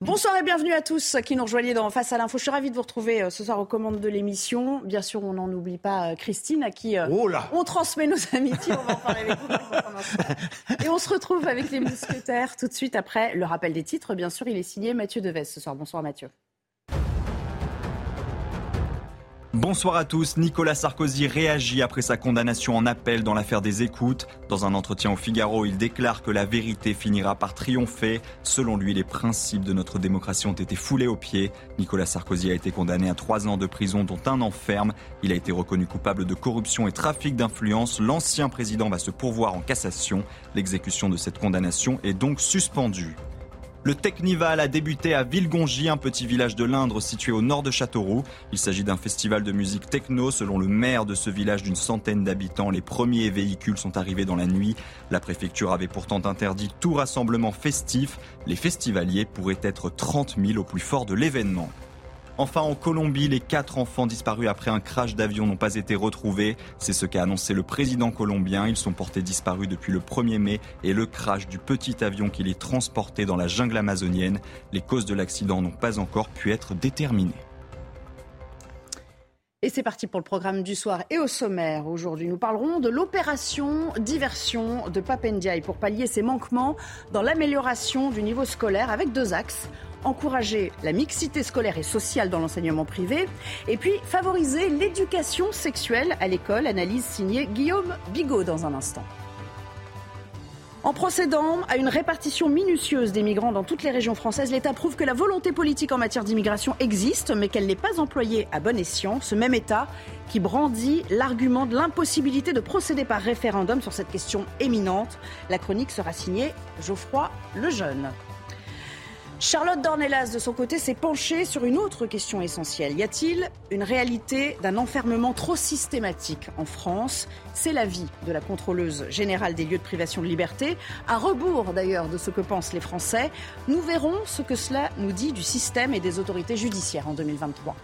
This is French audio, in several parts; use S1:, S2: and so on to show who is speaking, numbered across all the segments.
S1: Bonsoir et bienvenue à tous qui nous rejoignent dans Face à l'info. Je suis ravie de vous retrouver euh, ce soir aux commandes de l'émission. Bien sûr, on n'en oublie pas euh, Christine à qui euh,
S2: Oh là
S1: on transmet nos amitiés. On va en parler avec vous. dans. Et on se retrouve avec les mousquetaires tout de suite après le rappel des titres. Bien sûr, il est signé Mathieu Deves ce soir. Bonsoir Mathieu.
S3: Bonsoir à tous. Nicolas Sarkozy réagit après sa condamnation en appel dans l'affaire des écoutes. Dans un entretien au Figaro, il déclare que la vérité finira par triompher. Selon lui, les principes de notre démocratie ont été foulés aux pieds. Nicolas Sarkozy a été condamné à trois ans de prison, dont un an ferme. Il a été reconnu coupable de corruption et trafic d'influence. L'ancien président va se pourvoir en cassation. L'exécution de cette condamnation est donc suspendue. Le Technival a débuté à Villegongy, un petit village de l'Indre situé au nord de Châteauroux. Il s'agit d'un festival de musique techno. Selon le maire de ce village d'une centaine d'habitants, les premiers véhicules sont arrivés dans la nuit. La préfecture avait pourtant interdit tout rassemblement festif. Les festivaliers pourraient être 30 000 au plus fort de l'événement. Enfin, en Colombie, les quatre enfants disparus après un crash d'avion n'ont pas été retrouvés. C'est ce qu'a annoncé le président colombien. Ils sont portés disparus depuis le 1er mai et le crash du petit avion qui les transportait dans la jungle amazonienne. Les causes de l'accident n'ont pas encore pu être déterminées.
S1: Et c'est parti pour le programme du soir et au sommaire. Aujourd'hui, nous parlerons de l'opération diversion de Papendiaï pour pallier ses manquements dans l'amélioration du niveau scolaire avec deux axes. Encourager la mixité scolaire et sociale dans l'enseignement privé et puis favoriser l'éducation sexuelle à l'école. Analyse signée Guillaume Bigot dans un instant. En procédant à une répartition minutieuse des migrants dans toutes les régions françaises, l'État prouve que la volonté politique en matière d'immigration existe, mais qu'elle n'est pas employée à bon escient. Ce même État qui brandit l'argument de l'impossibilité de procéder par référendum sur cette question éminente. La chronique sera signée Geoffroy Lejeune. Charlotte Dornelas, de son côté, s'est penchée sur une autre question essentielle. Y a-t-il une réalité d'un enfermement trop systématique en France? C'est l'avis de la contrôleuse générale des lieux de privation de liberté, à rebours d'ailleurs de ce que pensent les Français. Nous verrons ce que cela nous dit du système et des autorités judiciaires en 2023.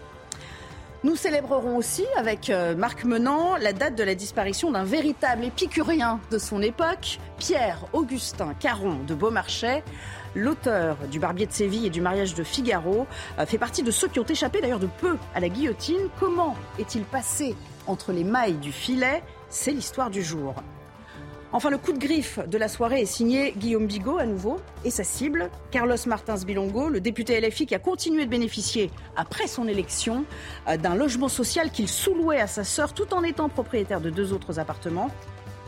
S1: Nous célébrerons aussi avec euh, Marc Menant la date de la disparition d'un véritable épicurien de son époque, Pierre-Augustin Caron de Beaumarchais. L'auteur du Barbier de Séville et du mariage de Figaro euh, fait partie de ceux qui ont échappé d'ailleurs de peu à la guillotine. Comment est-il passé entre les mailles du filet? C'est l'histoire du jour. Enfin, le coup de griffe de la soirée est signé Guillaume Bigot à nouveau et sa cible, Carlos Martins Bilongo, le député LFI qui a continué de bénéficier, après son élection, euh, d'un logement social qu'il sous-louait à sa sœur tout en étant propriétaire de deux autres appartements.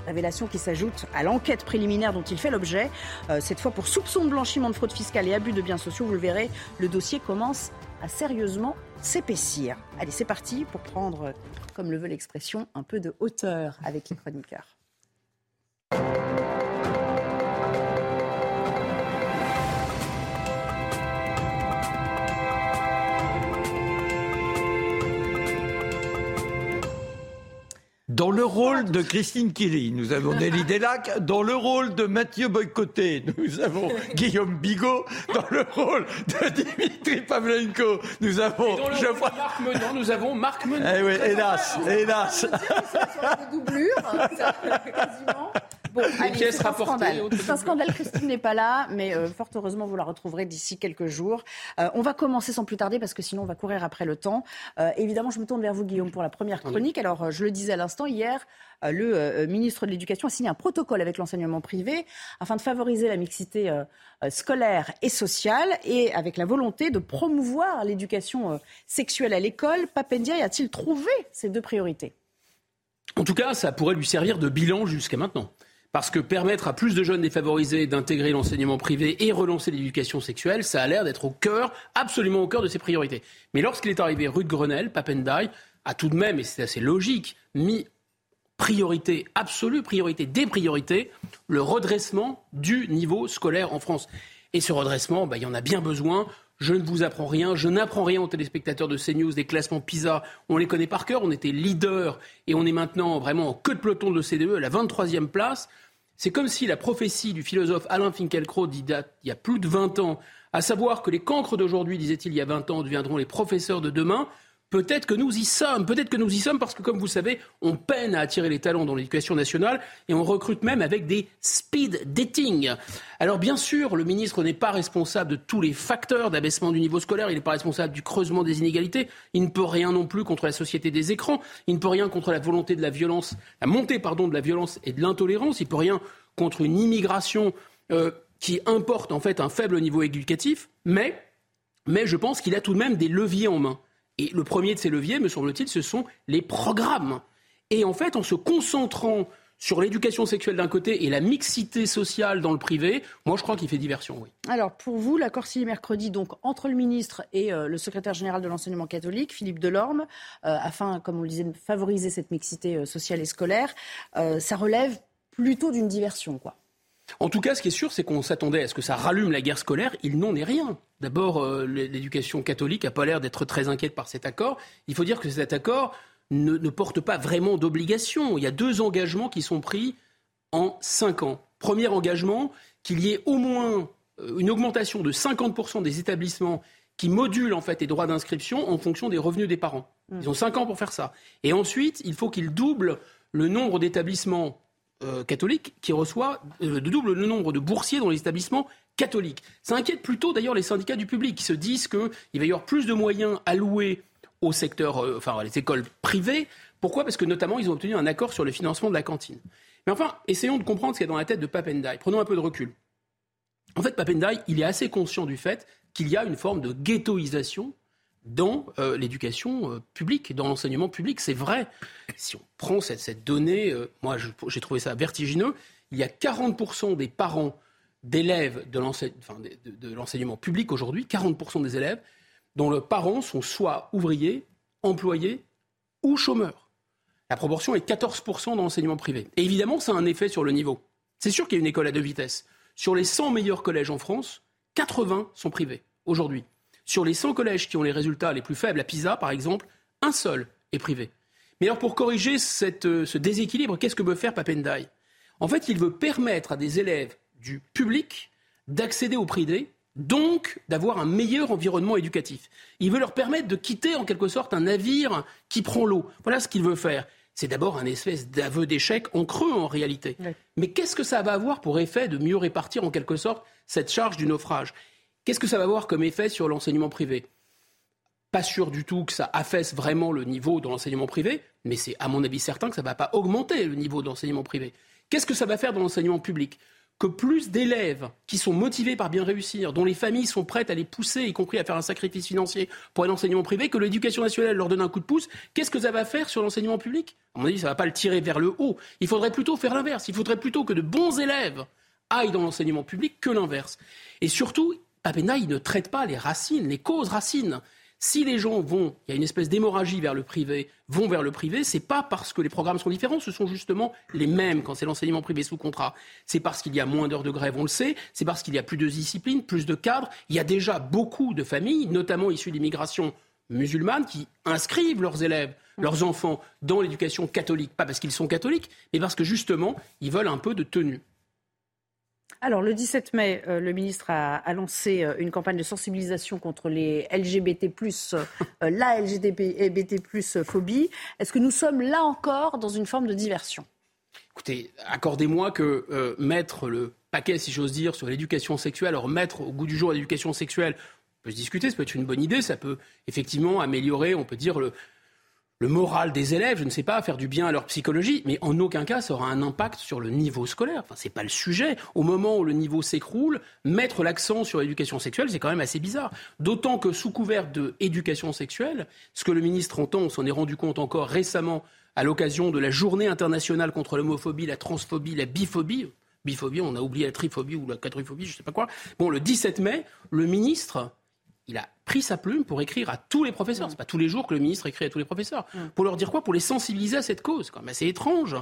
S1: Révélation qui s'ajoute à l'enquête préliminaire dont il fait l'objet. Euh, cette fois pour soupçon de blanchiment de fraude fiscale et abus de biens sociaux. Vous le verrez, le dossier commence à sérieusement s'épaissir. Allez, c'est parti pour prendre, comme le veut l'expression, un peu de hauteur avec les chroniqueurs.
S2: Dans le rôle de Christine Killy, nous avons Nelly Delac. Dans le rôle de Mathieu Boycoté, nous avons Guillaume Bigot. Dans le rôle de Dimitri Pavlenko, nous avons
S4: Dans le rôle de Marc Menon, nous avons Marc Menon.
S2: Eh oui, hélas, hélas.
S1: de doublure, ça, quasiment. Bon, allez,
S4: pièces rapportées,
S1: C'est un scandale. Christine n'est pas là, mais euh, fort heureusement, vous la retrouverez d'ici quelques jours. Euh, on va commencer sans plus tarder parce que sinon, on va courir après le temps. Euh, évidemment, je me tourne vers vous, Guillaume, pour la première chronique. Alors, je le disais à l'instant, hier, le ministre de l'Éducation a signé un protocole avec l'enseignement privé afin de favoriser la mixité scolaire et sociale et avec la volonté de promouvoir l'éducation sexuelle à l'école. Papendia a-t-il trouvé ces deux priorités?
S4: En tout cas, ça pourrait lui servir de bilan jusqu'à maintenant. Parce que permettre à plus de jeunes défavorisés d'intégrer l'enseignement privé et relancer l'éducation sexuelle, ça a l'air d'être au cœur, absolument au cœur de ses priorités. Mais lorsqu'il est arrivé rue de Grenelle, Papendai a tout de même, et c'est assez logique, mis priorité absolue, priorité des priorités, le redressement du niveau scolaire en France. Et ce redressement, bah, il y en a bien besoin. Je ne vous apprends rien, je n'apprends rien aux téléspectateurs de CNews, des classements PISA, on les connaît par cœur, on était leader et on est maintenant vraiment en queue de peloton de CDE à la 23e place. C'est comme si la prophétie du philosophe Alain Finkielkraut il y a plus de 20 ans, à savoir que les cancres d'aujourd'hui, disait-il il y a 20 ans, deviendront les professeurs de demain, Peut-être que nous y sommes, peut-être que nous y sommes parce que, comme vous savez, on peine à attirer les talents dans l'éducation nationale et on recrute même avec des speed dating. Alors bien sûr, le ministre n'est pas responsable de tous les facteurs d'abaissement du niveau scolaire, il n'est pas responsable du creusement des inégalités, il ne peut rien non plus contre la société des écrans, il ne peut rien contre la volonté de la violence, la montée pardon de la violence et de l'intolérance, il ne peut rien contre une immigration euh, qui importe en fait un faible niveau éducatif, mais mais je pense qu'il a tout de même des leviers en main. Et le premier de ces leviers, me semble-t-il, ce sont les programmes. Et en fait, en se concentrant sur l'éducation sexuelle d'un côté et la mixité sociale dans le privé, moi je crois qu'il fait diversion, oui.
S1: Alors pour vous, l'accord signé mercredi donc entre le ministre et euh, le secrétaire général de l'enseignement catholique, Philippe Delorme, euh, afin, comme on le disait, de favoriser cette mixité euh, sociale et scolaire, ça relève plutôt d'une diversion, quoi.
S4: En tout cas, ce qui est sûr, c'est qu'on s'attendait à ce que ça rallume la guerre scolaire. Il n'en est rien. D'abord, euh, l'éducation catholique n'a pas l'air d'être très inquiète par cet accord. Il faut dire que cet accord ne, porte pas vraiment d'obligation. Il y a deux engagements qui sont pris en cinq ans. Premier engagement, qu'il y ait au moins euh, une augmentation de 50% des établissements qui modulent en fait les droits d'inscription en fonction des revenus des parents. Mmh. Ils ont cinq ans pour faire ça. Et ensuite, il faut qu'ils doublent le nombre d'établissements euh, catholique qui reçoit euh, de double le nombre de boursiers dans les établissements catholiques. Ça inquiète plutôt d'ailleurs les syndicats du public qui se disent qu'il va y avoir plus de moyens alloués au secteur, euh, enfin les écoles privées. Pourquoi? Parce que notamment ils ont obtenu un accord sur le financement de la cantine. Mais enfin, essayons de comprendre ce qu'il y a dans la tête de Papendai. Prenons un peu de recul. En fait, Papendai, il est assez conscient du fait qu'il y a une forme de ghettoisation dans euh, l'éducation euh, publique, dans l'enseignement public. C'est vrai. Si on prend cette, donnée, euh, moi j'ai trouvé ça vertigineux, il y a 40% des parents d'élèves de l'enseignement public aujourd'hui, 40% des élèves, dont leurs parents sont soit ouvriers, employés ou chômeurs. La proportion est 14% dans l'enseignement privé. Et évidemment, ça a un effet sur le niveau. C'est sûr qu'il y a une école à deux vitesses. Sur les 100 meilleurs collèges en France, 80 sont privés aujourd'hui. Sur les 100 collèges qui ont les résultats les plus faibles, à PISA par exemple, un seul est privé. Mais alors pour corriger euh, ce déséquilibre, qu'est-ce que veut faire Papendai En fait, il veut permettre à des élèves du public d'accéder au privé, donc d'avoir un meilleur environnement éducatif. Il veut leur permettre de quitter en quelque sorte un navire qui prend l'eau. Voilà ce qu'il veut faire. C'est d'abord un espèce d'aveu d'échec en creux en réalité. Mais qu'est-ce que ça va avoir pour effet de mieux répartir en quelque sorte cette charge du naufrage? Qu'est-ce que ça va avoir comme effet sur l'enseignement privé? Pas sûr du tout que ça affaisse vraiment le niveau de l'enseignement privé, mais c'est à mon avis certain que ça ne va pas augmenter le niveau de l'enseignement privé. Qu'est-ce que ça va faire dans l'enseignement public? Que plus d'élèves qui sont motivés par bien réussir, dont les familles sont prêtes à les pousser, y compris à faire un sacrifice financier pour un enseignement privé, que l'éducation nationale leur donne un coup de pouce, qu'est-ce que ça va faire sur l'enseignement public? À mon avis, ça ne va pas le tirer vers le haut. Il faudrait plutôt faire l'inverse. Il faudrait plutôt que de bons élèves aillent dans l'enseignement public que l'inverse. Et surtout, Papena, il ne traite pas les racines, les causes racines. Si les gens vont, il y a une espèce d'hémorragie vers le privé, vont vers le privé, c'est pas parce que les programmes sont différents, ce sont justement les mêmes quand c'est l'enseignement privé sous contrat. C'est parce qu'il y a moins d'heures de grève, on le sait, c'est parce qu'il y a plus de discipline, plus de cadres. Il y a déjà beaucoup de familles, notamment issues d'immigration musulmane, qui inscrivent leurs élèves, leurs enfants dans l'éducation catholique, pas parce qu'ils sont catholiques, mais parce que justement, ils veulent un peu de tenue.
S1: Alors, le 17 mai, euh, le ministre a, lancé euh, une campagne de sensibilisation contre les LGBT, euh, la LGBT phobie. Est-ce que nous sommes là encore dans une forme de diversion?
S4: Écoutez, accordez-moi que mettre le paquet, si j'ose dire, sur l'éducation sexuelle, alors mettre au goût du jour l'éducation sexuelle, peut se discuter, ça peut être une bonne idée, ça peut effectivement améliorer, on peut dire, le, le moral des élèves, je ne sais pas, faire du bien à leur psychologie, mais en aucun cas ça aura un impact sur le niveau scolaire. Enfin, c'est pas le sujet. Au moment où le niveau s'écroule, mettre l'accent sur l'éducation sexuelle, c'est quand même assez bizarre. D'autant que sous couvert d'éducation sexuelle, ce que le ministre entend, on s'en est rendu compte encore récemment à l'occasion de la journée internationale contre l'homophobie, la transphobie, la biphobie. Biphobie, on a oublié la triphobie ou la quadriphobie, je ne sais pas quoi. Bon, le 17 mai, le ministre il a pris sa plume pour écrire à tous les professeurs. C'est pas tous les jours que le ministre écrit à tous les professeurs. Pour leur dire quoi? Pour les sensibiliser à cette cause. C'est étrange.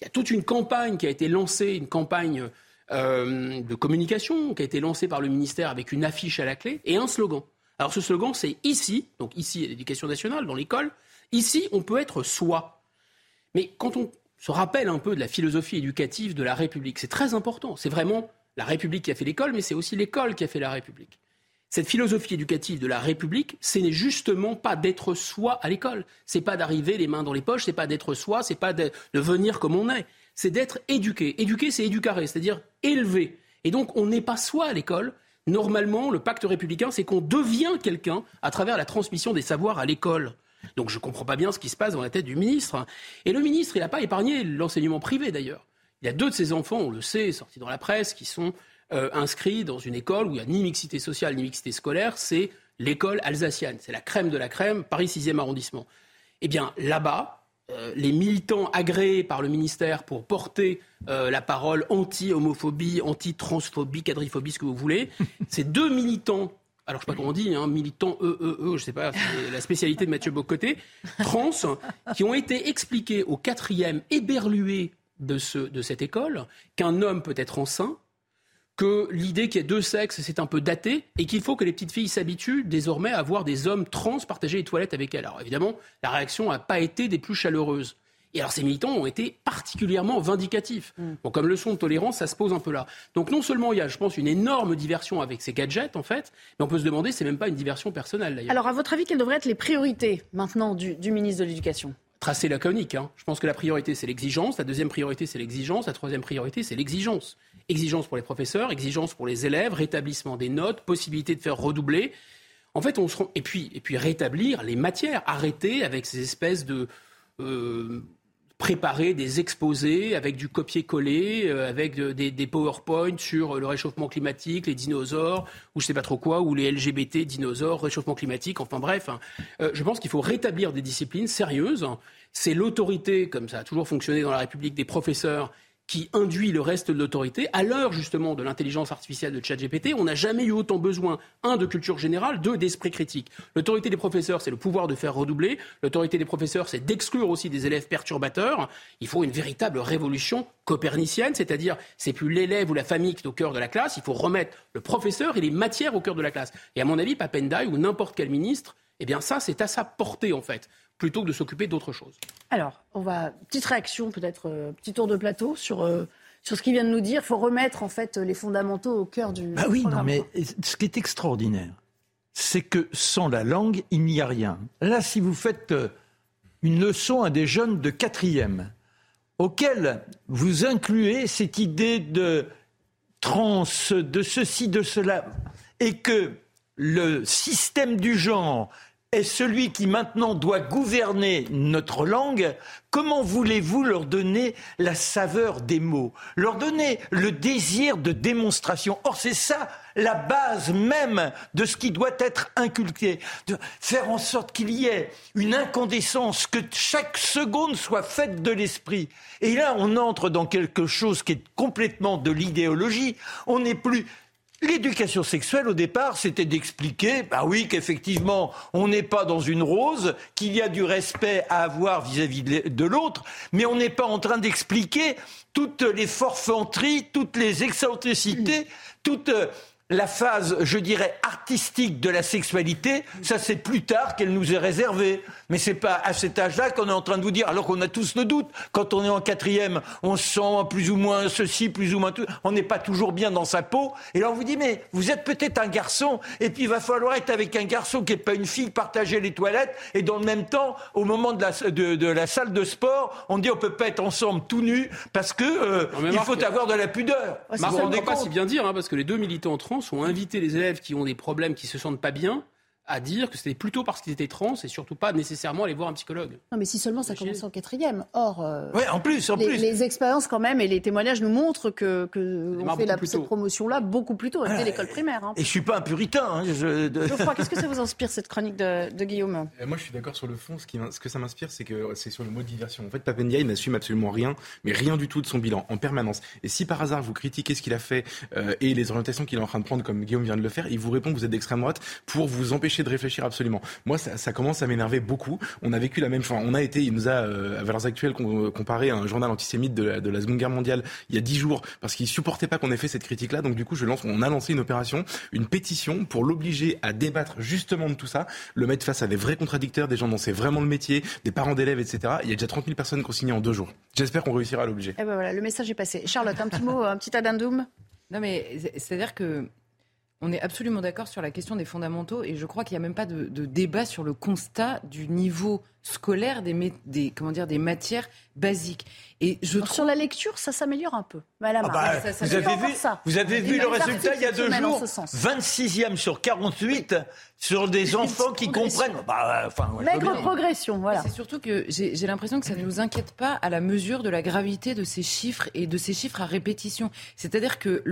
S4: Il y a toute une campagne qui a été lancée, une campagne euh, de communication qui a été lancée par le ministère avec une affiche à la clé et un slogan. Alors ce slogan, c'est ici, donc ici l'éducation nationale, dans l'école, ici on peut être soi. Mais quand on se rappelle un peu de la philosophie éducative de la République, c'est très important. C'est vraiment la République qui a fait l'école, mais c'est aussi l'école qui a fait la République. Cette philosophie éducative de la République, ce n'est justement pas d'être soi à l'école. C'est pas d'arriver les mains dans les poches, c'est pas d'être soi, c'est pas de, venir comme on est. C'est d'être éduqué. Éduquer, c'est éducaré, c'est-à-dire élevé. Et donc, on n'est pas soi à l'école. Normalement, le pacte républicain, c'est qu'on devient quelqu'un à travers la transmission des savoirs à l'école. Donc je ne comprends pas bien ce qui se passe dans la tête du ministre. Et le ministre, il n'a pas épargné l'enseignement privé d'ailleurs. Il y a deux de ses enfants, on le sait, sortis dans la presse, qui sont euh, inscrits dans une école où il n'y a ni mixité sociale ni mixité scolaire, c'est l'école alsacienne. C'est la crème de la crème, Paris 6e arrondissement. Eh bien, là-bas, euh, les militants agréés par le ministère pour porter euh, la parole anti-homophobie, anti-transphobie, quadriphobie, ce que vous voulez, ces deux militants alors je sais pas comment on dit, hein, militants E, E, E, je sais pas, c'est la spécialité de Mathieu Bocoté, trans, qui ont été expliqués au quatrième éberlué de, ce, de cette école qu'un homme peut être enceint, que l'idée qu'il y ait deux sexes, c'est un peu daté, et qu'il faut que les petites filles s'habituent désormais à voir des hommes trans partager les toilettes avec elles. Alors évidemment, la réaction n'a pas été des plus chaleureuses. Et alors ces militants ont été particulièrement vindicatifs. Mm. Bon, comme leçon de tolérance, ça se pose un peu là. Donc non seulement il y a, je pense, une énorme diversion avec ces gadgets, en fait, mais on peut se demander, c'est même pas une diversion personnelle d'ailleurs.
S1: Alors à votre avis, quelles devraient être les priorités maintenant du, ministre de l'Éducation?
S4: Tracé laconique. Hein. Je pense que la priorité, c'est l'exigence. La deuxième priorité, c'est l'exigence. La troisième priorité, c'est l'exigence. Exigence pour les professeurs, exigence pour les élèves, rétablissement des notes, possibilité de faire redoubler. En fait, on se rend... et puis et puis rétablir les matières, arrêter avec ces espèces de euh, préparer des exposés avec du copier-coller, euh, avec des, PowerPoint sur le réchauffement climatique, les dinosaures, ou je sais pas trop quoi, ou les LGBT, dinosaures, réchauffement climatique, enfin bref. Hein. Euh, je pense qu'il faut rétablir des disciplines sérieuses. C'est l'autorité, comme ça a toujours fonctionné dans la République, des professeurs qui induit le reste de l'autorité. À l'heure justement de l'intelligence artificielle de ChatGPT, on n'a jamais eu autant besoin, un, de culture générale, deux, d'esprit critique. L'autorité des professeurs, c'est le pouvoir de faire redoubler. L'autorité des professeurs, c'est d'exclure aussi des élèves perturbateurs. Il faut une véritable révolution copernicienne, c'est-à-dire c'est plus l'élève ou la famille qui est au cœur de la classe, il faut remettre le professeur et les matières au cœur de la classe. Et à mon avis, Papendai ou n'importe quel ministre, eh bien ça, c'est à sa portée en fait plutôt que de s'occuper d'autre chose.
S1: Alors, on va petite réaction, peut-être euh, petit tour de plateau sur euh, sur ce qu'il vient de nous dire. Il faut remettre en fait les fondamentaux au cœur du.
S2: Ah oui, non, mais ce qui est extraordinaire, c'est que sans la langue, il n'y a rien. Là, si vous faites euh, une leçon à des jeunes de quatrième, auxquels vous incluez cette idée de trans, de ceci, de cela, et que le système du genre est celui qui maintenant doit gouverner notre langue, comment voulez-vous leur donner la saveur des mots, leur donner le désir de démonstration Or, c'est ça la base même de ce qui doit être inculqué, de faire en sorte qu'il y ait une incandescence, que chaque seconde soit faite de l'esprit. Et là, on entre dans quelque chose qui est complètement de l'idéologie. On n'est plus L'éducation sexuelle, au départ, c'était d'expliquer, bah oui, qu'effectivement, on n'est pas dans une rose, qu'il y a du respect à avoir vis-à-vis de l'autre, mais on n'est pas en train d'expliquer toutes les forfanteries, toutes les excentricités, toutes la phase, je dirais, artistique de la sexualité, ça c'est plus tard qu'elle nous est réservée. Mais c'est pas à cet âge-là qu'on est en train de vous dire, alors qu'on a tous le doute. Quand on est en quatrième, on sent plus ou moins ceci, plus ou moins tout. On n'est pas toujours bien dans sa peau. Et là, on vous dit, mais vous êtes peut-être un garçon, et puis il va falloir être avec un garçon qui n'est pas une fille, partager les toilettes, et dans le même temps, au moment de la, de, la salle de sport, on dit on peut pas être ensemble tout nu parce que euh, il faut avoir de la pudeur.
S4: Marc, on ne pas si bien dire, hein, parce que les deux militants trans ont invité les élèves qui ont des problèmes, qui se sentent pas bien, à dire que c'était plutôt parce qu'ils étaient trans et surtout pas nécessairement aller voir un psychologue.
S1: Non, mais si seulement ça commence en quatrième. Or, euh,
S2: ouais, en plus, en
S1: les,
S2: plus.
S1: les expériences quand même et les témoignages nous montrent que, que on fait la, cette promotion-là beaucoup plus tôt, dès l'école primaire. Hein.
S2: Et je suis pas un puritain. Hein, je,
S1: qu'est-ce que ça vous inspire cette chronique de, de Guillaume?
S5: Euh, Moi, je suis d'accord sur le fond. Ce, qui, ce que ça m'inspire, c'est que c'est sur le mot diversion. En fait, Papendia, il n'assume absolument rien, mais rien du tout de son bilan en permanence. Et si par hasard vous critiquez ce qu'il a fait euh, et les orientations qu'il est en train de prendre, comme Guillaume vient de le faire, il vous répond que vous êtes d'extrême droite pour vous empêcher de réfléchir absolument. Moi, ça, ça commence à m'énerver beaucoup. On a vécu la même chose. On a été, il nous a, euh, à Valeurs Actuelles, comparé à un journal antisémite de la, de la Seconde Guerre mondiale il y a dix jours, parce qu'il supportait pas qu'on ait fait cette critique-là. Donc du coup, je lance, on a lancé une opération, une pétition pour l'obliger à débattre justement de tout ça, le mettre face à des vrais contradicteurs, des gens dont c'est vraiment le métier, des parents d'élèves, etc. Il y a déjà 30 000 personnes qui ont signé en deux jours. J'espère qu'on réussira à l'obliger.
S1: Eh ben voilà, le message est passé. Charlotte, un petit mot, un petit addendum?
S6: Non mais c'est-à-dire que on est absolument d'accord sur la question des fondamentaux et je crois qu'il n'y a même pas de, débat sur le constat du niveau scolaire des, des, comment dire, des matières basiques.
S1: Et je trouve... Sur la lecture, ça s'améliore un peu.
S2: Ah bah, vous, avez vu, vous avez vu le résultat il y a deux jours 26e sur 48 sur des enfants qui comprennent.
S1: Bah, enfin, Maigre progression, voilà.
S6: C'est surtout que j'ai l'impression que ça ne nous inquiète pas à la mesure de la gravité de ces chiffres et de ces chiffres à répétition. C'est-à-dire que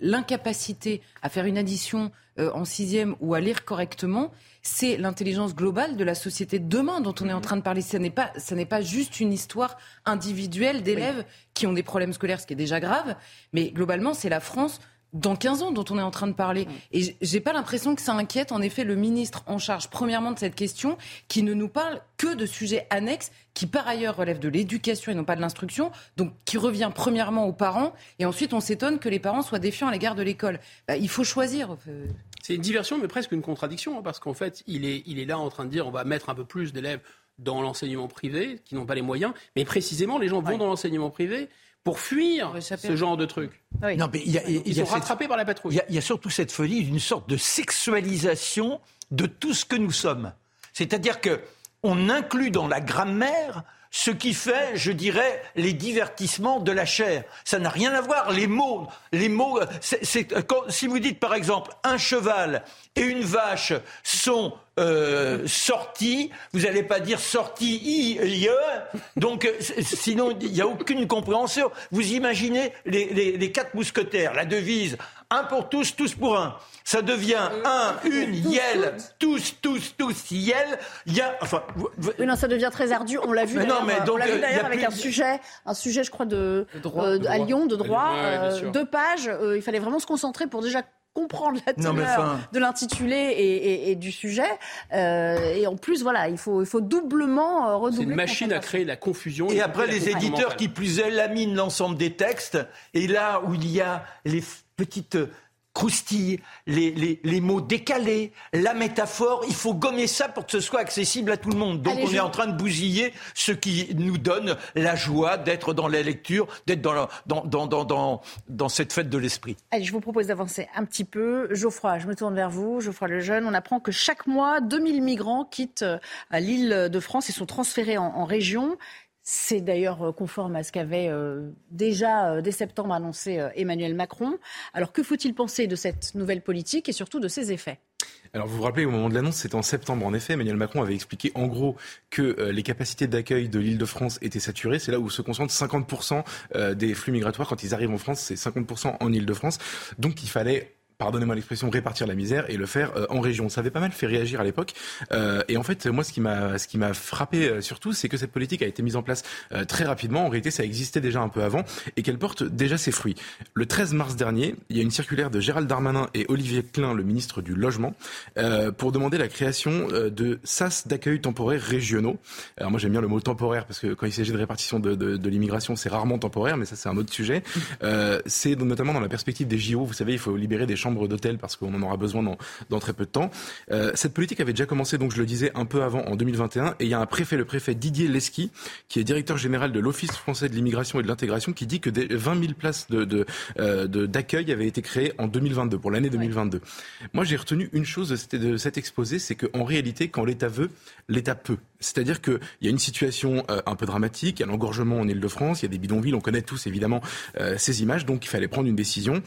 S6: l'incapacité le, à faire une addition euh, en sixième ou à lire correctement, c'est l'intelligence globale de la société de demain dont on est en train de parler. Ce n'est pas, ça n'est pas juste une histoire individuelle d'élèves qui ont des problèmes scolaires, ce qui est déjà grave, mais globalement, c'est la France dans 15 ans dont on est en train de parler. Et j'ai pas l'impression que ça inquiète en effet le ministre en charge premièrement de cette question qui ne nous parle que de sujets annexes qui par ailleurs relèvent de l'éducation et non pas de l'instruction, donc qui revient premièrement aux parents et ensuite on s'étonne que les parents soient défiants à l'égard de l'école. Bah, il faut choisir.
S4: C'est une diversion, mais presque une contradiction, hein, parce qu'en fait, il est, il est là en train de dire on va mettre un peu plus d'élèves dans l'enseignement privé, qui n'ont pas les moyens, mais précisément, les gens vont dans l'enseignement privé pour fuir ce genre de trucs.
S2: Non, mais
S4: Ils sont rattrapés par la patrouille.
S2: Il y, a surtout cette folie d'une sorte de sexualisation de tout ce que nous sommes. C'est-à-dire que on inclut dans la grammaire ce qui fait, je dirais, les divertissements de la chair. Ça n'a rien à voir. Les mots, les mots, si vous dites par exemple un cheval et une vache sont euh, sortis, vous n'allez pas dire sortis i, donc euh, sinon il n'y a aucune compréhension. Vous imaginez les quatre mousquetaires, la devise un pour tous, tous pour un. Ça devient un, une, yel, tous, tous, tous, yel. Il y a, enfin.
S1: Oui, non, ça devient très ardu. On l'a vu. d'ailleurs, on l'a vu euh, d'ailleurs avec un sujet, un sujet, je crois, de, euh, à Lyon, de droit, euh, deux pages. il fallait vraiment se concentrer pour déjà comprendre la teneur de l'intitulé et, du sujet. et en plus, voilà, il faut, il faut doublement redoubler.
S4: C'est une machine à créer la confusion.
S2: Et après, les éditeurs qui plus est laminent l'ensemble des textes. Et là où il y a les petites croustilles, les, les, les, mots décalés, la métaphore. Il faut gommer ça pour que ce soit accessible à tout le monde. Donc on est en train de bousiller ce qui nous donne la joie d'être dans la lecture, d'être dans, dans, dans, dans, dans cette fête de l'esprit.
S1: Allez, je vous propose d'avancer un petit peu. Geoffroy, je me tourne vers vous. Geoffroy Lejeune, on apprend que chaque mois, 2000 migrants quittent euh, l'île de France et sont transférés en, en région. C'est d'ailleurs euh, conforme à ce qu'avait euh, déjà euh, dès septembre annoncé Emmanuel Macron. Alors que faut-il penser de cette nouvelle politique et surtout de ses effets?
S5: Alors vous vous rappelez, au moment de l'annonce, c'était en septembre. En effet, Emmanuel Macron avait expliqué en gros que les capacités d'accueil de l'île de France étaient saturées. C'est là où se concentrent 50% des flux migratoires quand ils arrivent en France. C'est 50% en île de France. Donc il fallait pardonnez-moi l'expression, répartir la misère et le faire euh, en région. Ça avait pas mal fait réagir à l'époque. Euh, et en fait, moi, ce qui m'a, ce qui frappé euh, surtout, c'est que cette politique a été mise en place très rapidement. En réalité, ça existait déjà un peu avant et qu'elle porte déjà ses fruits. Le 13 mars dernier, il y a une circulaire de Gérald Darmanin et Olivier Klein, le ministre du Logement, pour demander la création de sas d'accueil temporaire régionaux. Alors moi, j'aime bien le mot temporaire parce que quand il s'agit de répartition de, de, de l'immigration, c'est rarement temporaire, mais ça, c'est un autre sujet. c'est notamment dans la perspective des JO. Vous savez, il faut libérer des champs d'hôtel parce qu'on en aura besoin dans, dans très peu de temps. Euh, cette politique avait déjà commencé, donc je le disais, un peu avant, en 2021. Et il y a un préfet, le préfet Didier Leski, qui est directeur général de l'Office français de l'immigration et de l'intégration, qui dit que des 20 000 places de, euh, de, d'accueil avaient été créées en 2022, pour l'année 2022. Moi, j'ai retenu une chose de, de cet exposé, c'est qu'en réalité, quand l'État veut, l'État peut. C'est-à-dire qu'il y a une situation euh, un peu dramatique, il y a l'engorgement en Ile-de-France, il y a des bidonvilles, on connaît tous évidemment ces images, donc il fallait prendre une décision.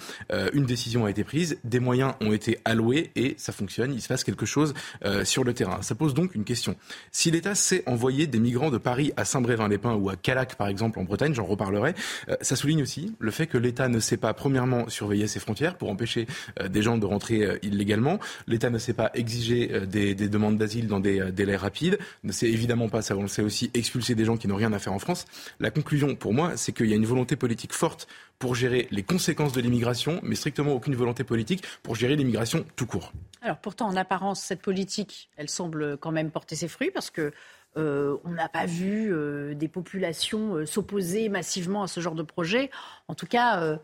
S5: une décision a été prise des moyens ont été alloués et ça fonctionne, il se passe quelque chose euh, sur le terrain. Ça pose donc une question. Si l'État sait envoyer des migrants de Paris à Saint-Brévin-les-Pins ou à Calac, par exemple, en Bretagne, j'en reparlerai, euh, ça souligne aussi le fait que l'État ne sait pas, premièrement, surveiller ses frontières pour empêcher euh, des gens de rentrer illégalement. L'État ne sait pas exiger des, des demandes d'asile dans des délais rapides, ne sait évidemment pas, ça on sait aussi, expulser des gens qui n'ont rien à faire en France. La conclusion, pour moi, c'est qu'il y a une volonté politique forte pour gérer les conséquences de l'immigration, mais strictement aucune volonté politique pour gérer l'immigration tout court.
S1: Alors pourtant, en apparence, cette politique, elle semble quand même porter ses fruits parce que euh, on n'a pas vu euh, des populations euh, s'opposer massivement à ce genre de projet. En tout cas,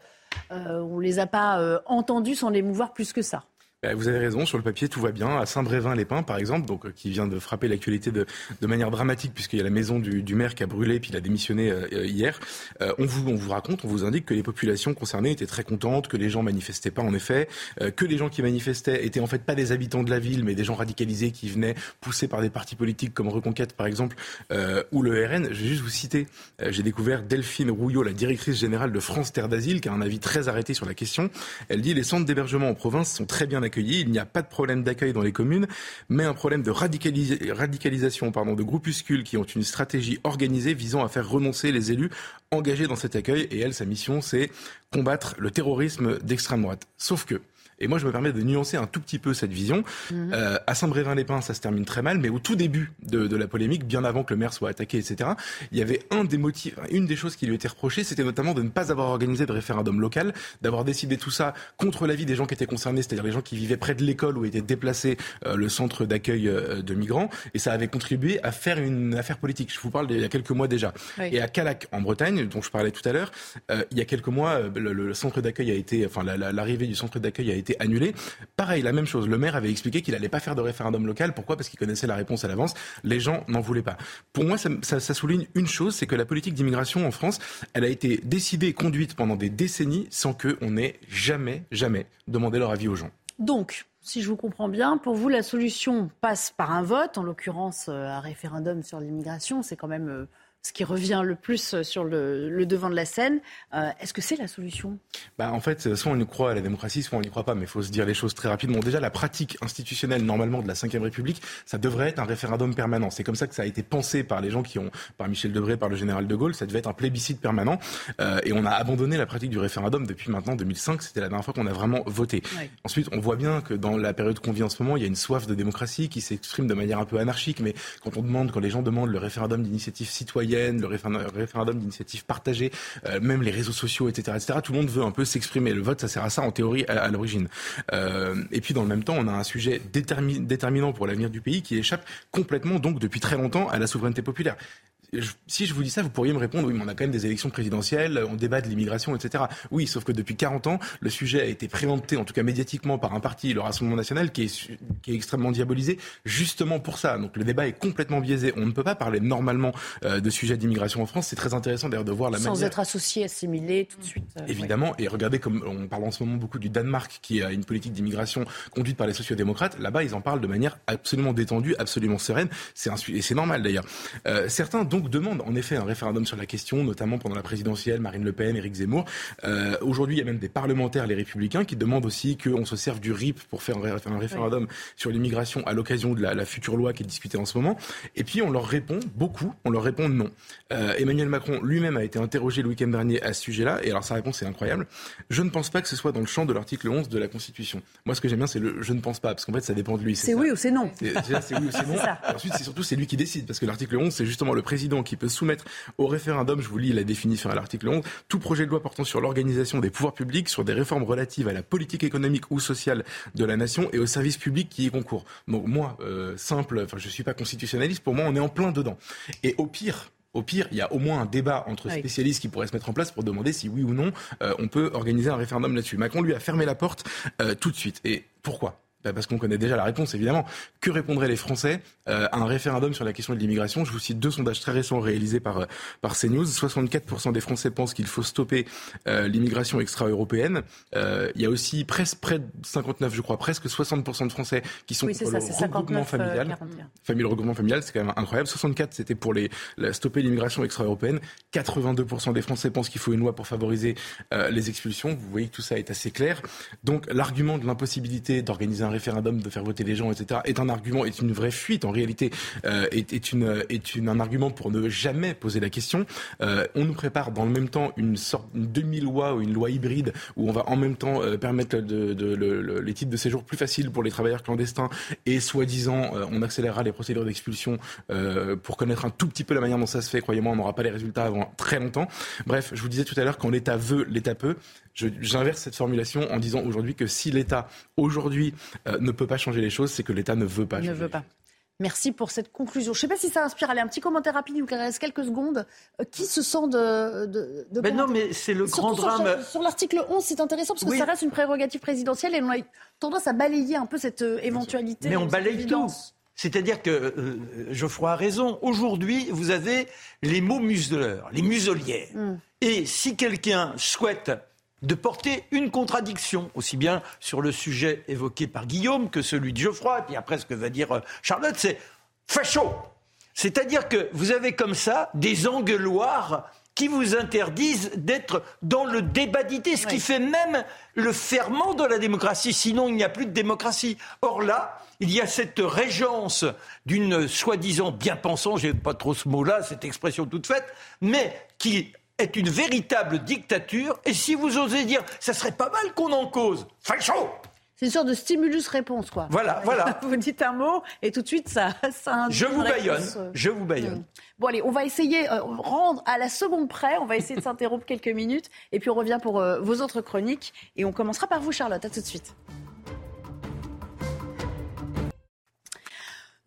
S1: on ne les a pas entendus sans les mouvoir plus que ça.
S5: Bah, vous avez raison, sur le papier, tout va bien. À Saint-Brévin-les-Pins, par exemple, donc, euh, qui vient de frapper l'actualité de, manière dramatique, puisqu'il y a la maison du, maire qui a brûlé, puis il a démissionné euh, euh, hier. on, vous, on vous raconte, on vous indique que les populations concernées étaient très contentes, que les gens manifestaient pas, en effet, que les gens qui manifestaient étaient en fait pas des habitants de la ville, mais des gens radicalisés qui venaient poussés par des partis politiques comme Reconquête, par exemple, ou le RN. Je vais juste vous citer, j'ai découvert Delphine Rouillot, la directrice générale de France Terre d'Asile, qui a un avis très arrêté sur la question. Elle dit les centres d'hébergement en province sont très bien Il n'y a pas de problème d'accueil dans les communes, mais un problème de radicalisation pardon, de groupuscules qui ont une stratégie organisée visant à faire renoncer les élus engagés dans cet accueil. Et elle, sa mission, c'est combattre le terrorisme d'extrême droite. Sauf que et moi, je me permets de nuancer un tout petit peu cette vision. Mhm. Euh, à Saint-Brévin-les-Pins, ça se termine très mal, mais au tout début de, de, la polémique, bien avant que le maire soit attaqué, etc., il y avait un des motifs, une des choses qui lui était reprochée, c'était notamment de ne pas avoir organisé de référendum local, d'avoir décidé tout ça contre l'avis des gens qui étaient concernés, c'est-à-dire les gens qui vivaient près de l'école où était déplacé euh, le centre d'accueil euh, de migrants, et ça avait contribué à faire une affaire politique. Je vous parle d'il y a quelques mois déjà. Et à Calac, en Bretagne, dont je parlais tout à l'heure, euh, il y a quelques mois, le, le centre d'accueil a été, enfin, l'arrivée du centre d'accueil a été annulée. Pareil, la même chose. Le maire avait expliqué qu'il n'allait pas faire de référendum local. Pourquoi? Parce qu'il connaissait la réponse à l'avance. Les gens n'en voulaient pas. Pour moi, ça souligne une chose, c'est que la politique d'immigration en France, elle a été décidée et conduite pendant des décennies sans qu'on ait jamais, jamais demandé leur avis aux gens.
S1: Donc, si je vous comprends bien, pour vous, la solution passe par un vote, en l'occurrence euh, un référendum sur l'immigration. C'est quand même euh, ce qui revient le plus sur le, devant de la scène. Euh, est-ce que c'est la solution?
S5: Bah, En fait, soit on y croit à la démocratie, soit on n'y croit pas. Mais il faut se dire les choses très rapidement. Déjà, la pratique institutionnelle, normalement, de la Ve République, ça devrait être un référendum permanent. C'est comme ça que ça a été pensé par les gens qui ont, par Michel Debré, par le général de Gaulle. Ça devait être un plébiscite permanent. Euh, et on a abandonné la pratique du référendum depuis maintenant 2005. C'était la dernière fois qu'on a vraiment voté. Ensuite, on voit bien que dans la période qu'on vit en ce moment, il y a une soif de démocratie qui s'exprime de manière un peu anarchique. Mais quand on demande, quand les gens demandent le référendum d'initiative citoyenne, le référendum d'initiative partagée, euh, même les réseaux sociaux, etc., etc. Tout le monde veut un peu s'exprimer. Le vote, ça sert à ça en théorie à, l'origine. Euh, et puis dans le même temps, on a un sujet déterminant pour l'avenir du pays qui échappe complètement, donc depuis très longtemps, à la souveraineté populaire si je vous dis ça, vous pourriez me répondre, oui, mais on a quand même des élections présidentielles, on débat de l'immigration, etc. Oui, sauf que depuis 40 ans, le sujet a été présenté, en tout cas médiatiquement, par un parti, le Rassemblement national, qui est, qui est extrêmement diabolisé, justement pour ça. Donc le débat est complètement biaisé. On ne peut pas parler normalement euh, de sujets d'immigration en France. C'est très intéressant d'ailleurs de voir la
S1: Sans
S5: manière...
S1: être associé, assimilé tout de suite.
S5: Euh, Évidemment, et regardez comme on parle en ce moment beaucoup du Danemark, qui a une politique d'immigration conduite par les sociodémocrates. Là-bas, ils en parlent de manière absolument détendue, absolument sereine. C'est un... et c'est normal d'ailleurs. Euh, certains donc demande en effet un référendum sur la question, notamment pendant la présidentielle, Marine Le Pen, Éric Zemmour. Euh, Aujourd'hui, il y a même des parlementaires, les républicains, qui demandent aussi qu'on se serve du RIP pour faire un, référendum sur l'immigration à l'occasion de la, future loi qui est discutée en ce moment. Et puis on leur répond, beaucoup, on leur répond non. Euh, Emmanuel Macron lui-même a été interrogé le week-end dernier à ce sujet-là, et alors sa réponse est incroyable. Je ne pense pas que ce soit dans le champ de l'article 11 de la Constitution. Moi, ce que j'aime bien, c'est le je ne pense pas, parce qu'en fait, ça dépend de lui.
S1: C'est oui ou c'est non.
S5: C'est oui ou c'est non. ensuite, c'est surtout c'est lui qui décide, parce que l'article 11, c'est justement le président qui peut soumettre au référendum, je vous lis la définition à l'article 11, tout projet de loi portant sur l'organisation des pouvoirs publics, sur des réformes relatives à la politique économique ou sociale de la nation et aux services publics qui y concourent. Donc moi, euh, simple, enfin je suis pas constitutionnaliste, pour moi on est en plein dedans. Et au pire, au pire, il y a au moins un débat entre spécialistes qui pourrait se mettre en place pour demander si oui ou non euh, on peut organiser un référendum là-dessus. Macron lui a fermé la porte euh, tout de suite. Et pourquoi? Parce qu'on connaît déjà la réponse évidemment. Que répondraient les Français à un référendum sur la question de l'immigration? Je vous cite deux sondages très récents réalisés par, par CNews. 64% des Français pensent qu'il faut stopper l'immigration extra-européenne. il y a aussi presque près de 59, je crois, presque 60% de Français qui sont pour le regroupement familial. Famille, le regroupement familial, c'est quand même incroyable. 64, c'était pour les, stopper l'immigration extra-européenne. 82% des Français pensent qu'il faut une loi pour favoriser les expulsions. Vous voyez que tout ça est assez clair. Donc l'argument de l'impossibilité d'organiser un référendum, de faire voter les gens, etc., est un argument, est une vraie fuite en réalité, euh, est, une, est une, un argument pour ne jamais poser la question. Euh, on nous prépare dans le même temps une sorte une demi-loi ou une loi hybride où on va en même temps euh, permettre de, les titres de séjour plus faciles pour les travailleurs clandestins et soi-disant on accélérera les procédures d'expulsion pour connaître un tout petit peu la manière dont ça se fait. Croyez-moi, on n'aura pas les résultats avant très longtemps. Bref, je vous disais tout à l'heure quand l'État veut, l'État peut. J'inverse cette formulation en disant aujourd'hui que si l'État aujourd'hui euh, ne peut pas changer les choses, c'est que l'État ne veut pas.
S1: Ne veut pas. Merci pour cette conclusion. Je ne sais pas si ça inspire. Allez, un petit commentaire rapide, il vous reste quelques secondes. Euh, qui se sent de. de,
S2: de mais non, mais c'est le grand drame.
S1: Sur, l'article 11, c'est intéressant parce que ça reste une prérogative présidentielle et on a tendance à balayer un peu cette euh, éventualité.
S2: Mais on balaye tout. C'est-à-dire que euh, Geoffroy a raison. Aujourd'hui, vous avez les mots museleurs, les muselières. Mm. Et si quelqu'un souhaite de porter une contradiction, aussi bien sur le sujet évoqué par Guillaume que celui de Geoffroy, et puis après ce que va dire euh, Charlotte, c'est facho. C'est-à-dire que vous avez comme ça des engueuloirs qui vous interdisent d'être dans le débat d'idées, ce qui fait même le ferment de la démocratie. Sinon, il n'y a plus de démocratie. Or là, il y a cette régence d'une soi-disant bien-pensant, j'ai pas trop ce mot-là, cette expression toute faite, mais qui est une véritable dictature. Et si vous osez dire, ça serait pas mal qu'on en cause, facho
S1: c'est une sorte de stimulus-réponse, quoi.
S2: Voilà, voilà.
S1: vous dites un mot et tout de suite, ça, ça
S2: Je vous baillonne, je vous baillonne.
S1: Bon, allez, on va essayer, euh, rendre à la seconde près, on va essayer de s'interrompre quelques minutes et puis on revient pour euh, vos autres chroniques. Et on commencera par vous, Charlotte. À tout de suite.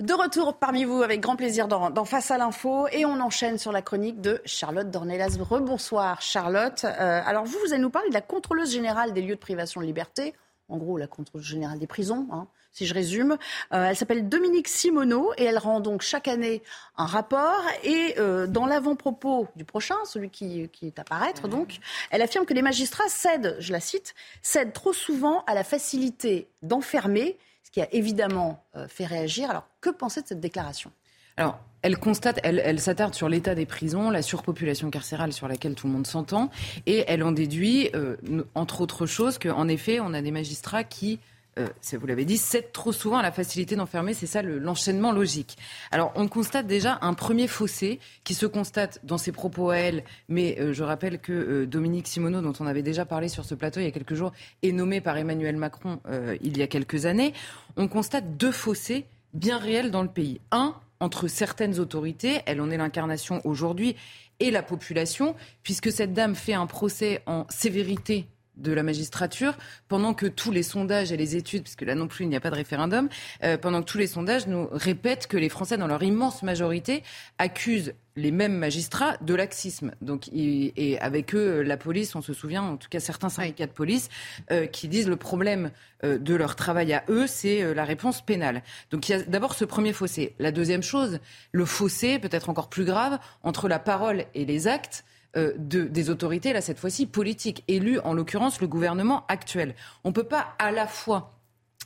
S1: De retour parmi vous avec grand plaisir dans, Face à l'info et on enchaîne sur la chronique de Charlotte Dornelas. Rebonsoir Charlotte. Euh, alors vous, vous allez nous parler de la contrôleuse générale des lieux de privation de liberté, en gros la contrôleuse générale des prisons, hein, si je résume. Euh, elle s'appelle Dominique Simoneau et elle rend donc chaque année un rapport. Et euh, dans l'avant-propos du prochain, celui qui, qui est à paraître donc, elle affirme que les magistrats cèdent, je la cite, cèdent trop souvent à la facilité d'enfermer qui a évidemment euh, fait réagir. Alors, que pensez de cette déclaration?
S6: Alors, elle constate, elle, s'attarde sur l'état des prisons, la surpopulation carcérale sur laquelle tout le monde s'entend, et elle en déduit, euh, entre autres choses, qu'en effet, on a des magistrats qui euh, vous l'avez dit, cèdent trop souvent à la facilité d'enfermer. C'est ça l'enchaînement logique. Alors, on constate déjà un premier fossé qui se constate dans ses propos à elle, mais euh, je rappelle que euh, Dominique Simoneau, dont on avait déjà parlé sur ce plateau il y a quelques jours, est nommé par Emmanuel Macron il y a quelques années. On constate deux fossés bien réels dans le pays. Un, entre certaines autorités, elle en est l'incarnation aujourd'hui, et la population, puisque cette dame fait un procès en sévérité de la magistrature, pendant que tous les sondages et les études, puisque là non plus il n'y a pas de référendum, euh, pendant que tous les sondages nous répètent que les Français, dans leur immense majorité, accusent les mêmes magistrats de laxisme. Donc, et avec eux, la police, on se souvient, en tout cas certains syndicats de police, euh, qui disent le problème euh, de leur travail à eux, c'est la réponse pénale. Donc il y a d'abord ce premier fossé. La deuxième chose, le fossé, peut-être encore plus grave, entre la parole et les actes. Euh, de, des autorités, là cette fois-ci politiques, élues en l'occurrence le gouvernement actuel. On ne peut pas à la fois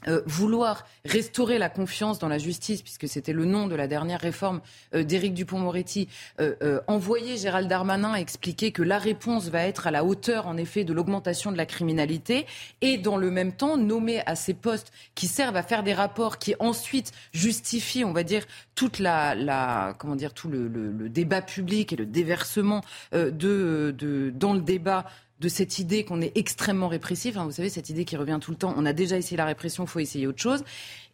S6: euh, vouloir restaurer la confiance dans la justice, puisque c'était le nom de la dernière réforme euh, d'Éric Dupont-Moretti, euh, envoyer Gérald Darmanin expliquer que la réponse va être à la hauteur, en effet, de l'augmentation de la criminalité, et dans le même temps nommer à ces postes qui servent à faire des rapports qui ensuite justifient, on va dire, toute la, la comment dire, tout le, le, débat public et le déversement de, de, dans le débat de cette idée qu'on est extrêmement répressif. Hein, vous savez, cette idée qui revient tout le temps. On a déjà essayé la répression, il faut essayer autre chose.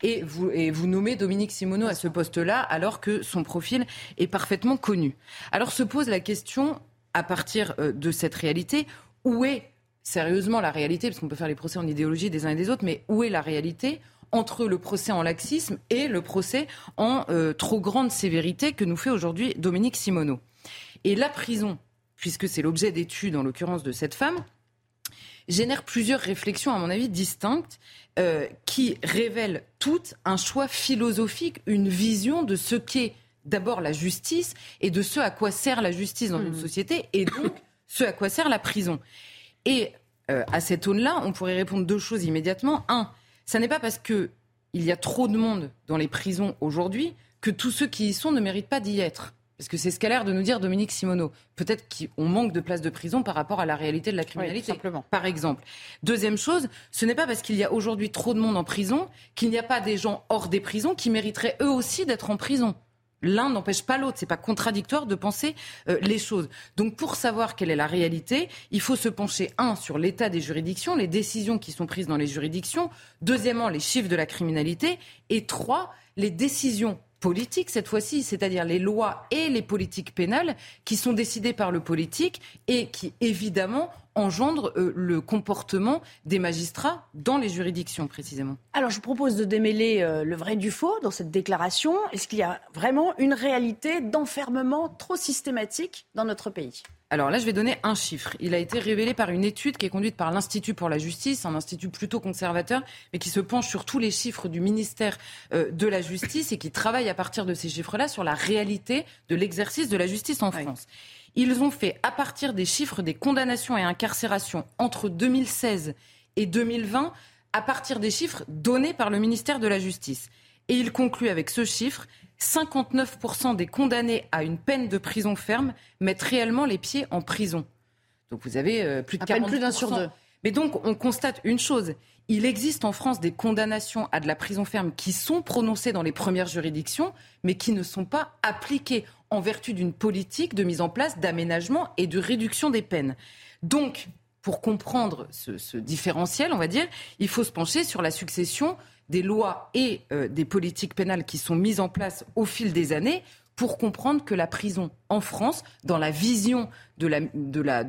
S6: Et vous, nommez Dominique Simoneau à ce poste-là, alors que son profil est parfaitement connu. Alors se pose la question, à partir euh, de cette réalité, où est sérieusement la réalité, parce qu'on peut faire les procès en idéologie des uns et des autres, mais où est la réalité entre le procès en laxisme et le procès en euh, trop grande sévérité que nous fait aujourd'hui Dominique Simoneau? Et la prison puisque c'est l'objet d'études, en l'occurrence de cette femme, génère plusieurs réflexions, à mon avis, distinctes, euh, qui révèlent toutes un choix philosophique, une vision de ce qu'est d'abord la justice et de ce à quoi sert la justice dans une mmh. société et donc ce à quoi sert la prison. Et euh, à cette aune-là, on pourrait répondre deux choses immédiatement. Un, ça n'est pas parce que il y a trop de monde dans les prisons aujourd'hui que tous ceux qui y sont ne méritent pas d'y être. Parce que c'est ce qu'a l'air de nous dire Dominique Simoneau. Peut-être qu'on manque de places de prison par rapport à la réalité de la criminalité, simplement. par exemple. Deuxième chose, ce n'est pas parce qu'il y a aujourd'hui trop de monde en prison qu'il n'y a pas des gens hors des prisons qui mériteraient eux aussi d'être en prison. L'un n'empêche pas l'autre. C'est pas contradictoire de penser euh, les choses. Donc, pour savoir quelle est la réalité, il faut se pencher un sur l'état des juridictions, les décisions qui sont prises dans les juridictions. Deuxièmement, les chiffres de la criminalité. Et trois, les décisions politique cette fois-ci, c'est-à-dire les lois et les politiques pénales qui sont décidées par le politique et qui évidemment engendrent euh, le comportement des magistrats dans les juridictions précisément.
S1: Alors je vous propose de démêler euh, le vrai du faux dans cette déclaration. Est-ce qu'il y a vraiment une réalité d'enfermement trop systématique dans notre pays?
S6: Alors là, je vais donner un chiffre. Il a été révélé par une étude qui est conduite par l'Institut pour la justice, un institut plutôt conservateur, mais qui se penche sur tous les chiffres du ministère euh, de la Justice et qui travaille à partir de ces chiffres-là sur la réalité de l'exercice de la justice en France. Ils ont fait, à partir des chiffres des condamnations et incarcérations entre 2016 et 2020, à partir des chiffres donnés par le ministère de la Justice. Et il conclut avec ce chiffre 59% des condamnés à une peine de prison ferme mettent réellement les pieds en prison. Donc vous avez euh, plus de 40%.
S1: plus d'un sur deux.
S6: Mais donc on constate une chose. Il existe en France des condamnations à de la prison ferme qui sont prononcées dans les premières juridictions, mais qui ne sont pas appliquées en vertu d'une politique de mise en place d'aménagement et de réduction des peines. Donc, pour comprendre ce, différentiel, on va dire, il faut se pencher sur la succession des lois et euh, des politiques pénales qui sont mises en place au fil des années pour comprendre que la prison en France, dans la vision de,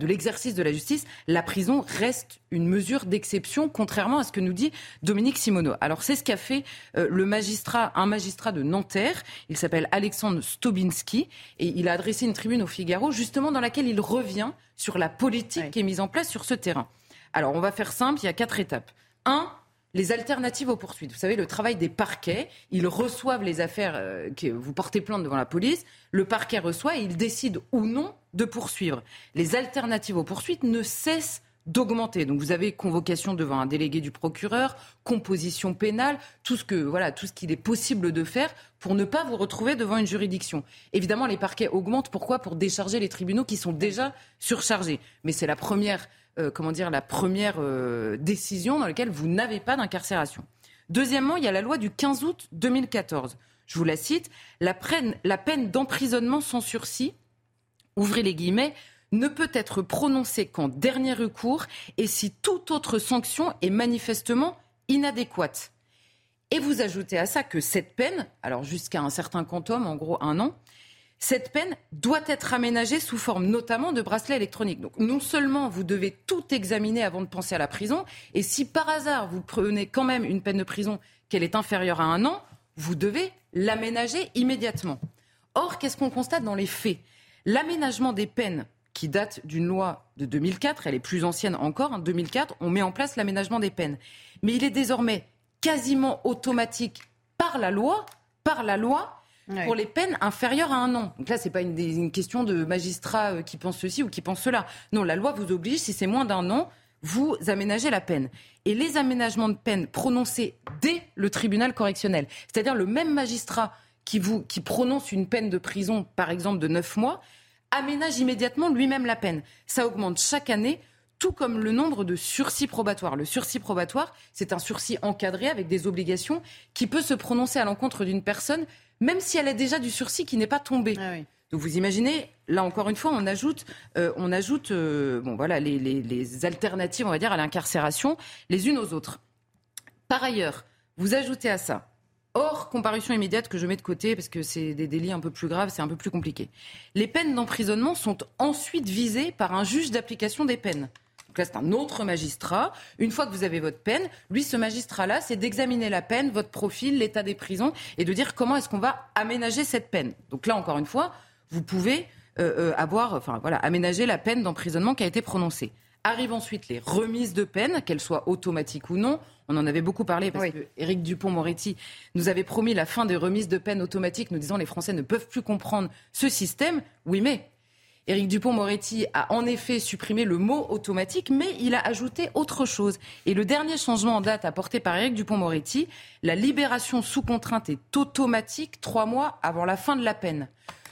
S6: l'exercice de, la justice, la prison reste une mesure d'exception, contrairement à ce que nous dit Dominique Simoneau. Alors c'est ce qu'a fait euh, le magistrat, un magistrat de Nanterre, il s'appelle Alexandre Stobinski, et il a adressé une tribune au Figaro, justement dans laquelle il revient sur la politique qui est mise en place sur ce terrain. Alors on va faire simple, il y a quatre étapes. Un, les alternatives aux poursuites. Vous savez, le travail des parquets, ils reçoivent les affaires euh, que vous portez plainte devant la police, le parquet reçoit et il décide ou non de poursuivre. Les alternatives aux poursuites ne cessent d'augmenter. Donc vous avez convocation devant un délégué du procureur, composition pénale, tout ce que voilà, tout ce qu'il est possible de faire pour ne pas vous retrouver devant une juridiction. Évidemment, les parquets augmentent pourquoi? Pour décharger les tribunaux qui sont déjà surchargés. Mais c'est la première euh, comment dire, la première euh, décision dans laquelle vous n'avez pas d'incarcération. Deuxièmement, il y a la loi du 15 août 2014. Je vous la cite. La, la peine d'emprisonnement sans sursis, ouvrez les guillemets, ne peut être prononcée qu'en dernier recours et si toute autre sanction est manifestement inadéquate. Et vous ajoutez à ça que cette peine, alors jusqu'à un certain quantum, en gros un an, cette peine doit être aménagée sous forme notamment de bracelet électronique. Donc non seulement vous devez tout examiner avant de penser à la prison, et si par hasard vous prenez quand même une peine de prison qu'elle est inférieure à un an, vous devez l'aménager immédiatement. Or, qu'est-ce qu'on constate dans les faits? L'aménagement des peines qui date d'une loi de 2004, elle est plus ancienne encore, en 2004, on met en place l'aménagement des peines. Mais il est désormais quasiment automatique par la loi, par la loi, pour les peines inférieures à un an. Donc là, c'est pas une, question de magistrat euh, qui pense ceci ou qui pense cela. Non, la loi vous oblige, si c'est moins d'un an, vous aménagez la peine. Et les aménagements de peine prononcés dès le tribunal correctionnel, c'est-à-dire le même magistrat qui, vous, qui prononce une peine de prison, par exemple, de 9 mois, aménage immédiatement lui-même la peine. Ça augmente chaque année tout comme le nombre de sursis probatoires. Le sursis probatoire, c'est un sursis encadré avec des obligations qui peut se prononcer à l'encontre d'une personne même si elle a déjà du sursis qui n'est pas tombé. Ah Donc vous imaginez, là encore une fois, on ajoute, euh, on ajoute euh, bon, voilà, les, alternatives, on va dire, à l'incarcération, les unes aux autres. Par ailleurs, vous ajoutez à ça, hors comparution immédiate que je mets de côté parce que c'est des délits un peu plus graves, c'est un peu plus compliqué. Les peines d'emprisonnement sont ensuite visées par un juge d'application des peines. Donc là, c'est un autre magistrat. Une fois que vous avez votre peine, lui, ce magistrat-là, c'est d'examiner la peine, votre profil, l'état des prisons, et de dire comment est-ce qu'on va aménager cette peine. Donc là, encore une fois, vous pouvez euh, euh, avoir, enfin voilà, aménager la peine d'emprisonnement qui a été prononcée. Arrivent ensuite les remises de peine, qu'elles soient automatiques ou non. On en avait beaucoup parlé parce que Éric Dupont-Moretti nous avait promis la fin des remises de peine automatiques, nous disant les Français ne peuvent plus comprendre ce système. Oui, mais Éric Dupont-Moretti a en effet supprimé le mot automatique, mais il a ajouté autre chose. Et le dernier changement en date apporté par Éric Dupont-Moretti, la libération sous contrainte est automatique trois mois avant la fin de la peine.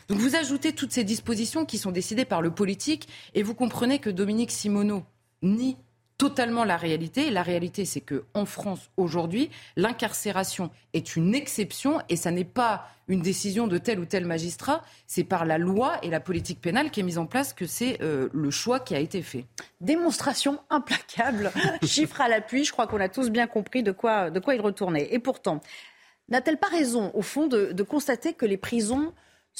S6: Donc vous ajoutez toutes ces dispositions qui sont décidées par le politique et vous comprenez que Dominique Simoneau nie totalement la réalité. la réalité, c'est que en France aujourd'hui, l'incarcération est une exception et ça n'est pas une décision de tel ou tel magistrat. C'est par la loi et la politique pénale qui est mise en place que c'est euh, le choix qui a été fait.
S1: Démonstration implacable, chiffre à l'appui. Je crois qu'on a tous bien compris de quoi, de quoi il retournait. Et pourtant, n'a-t-elle pas raison, au fond, de constater que les prisons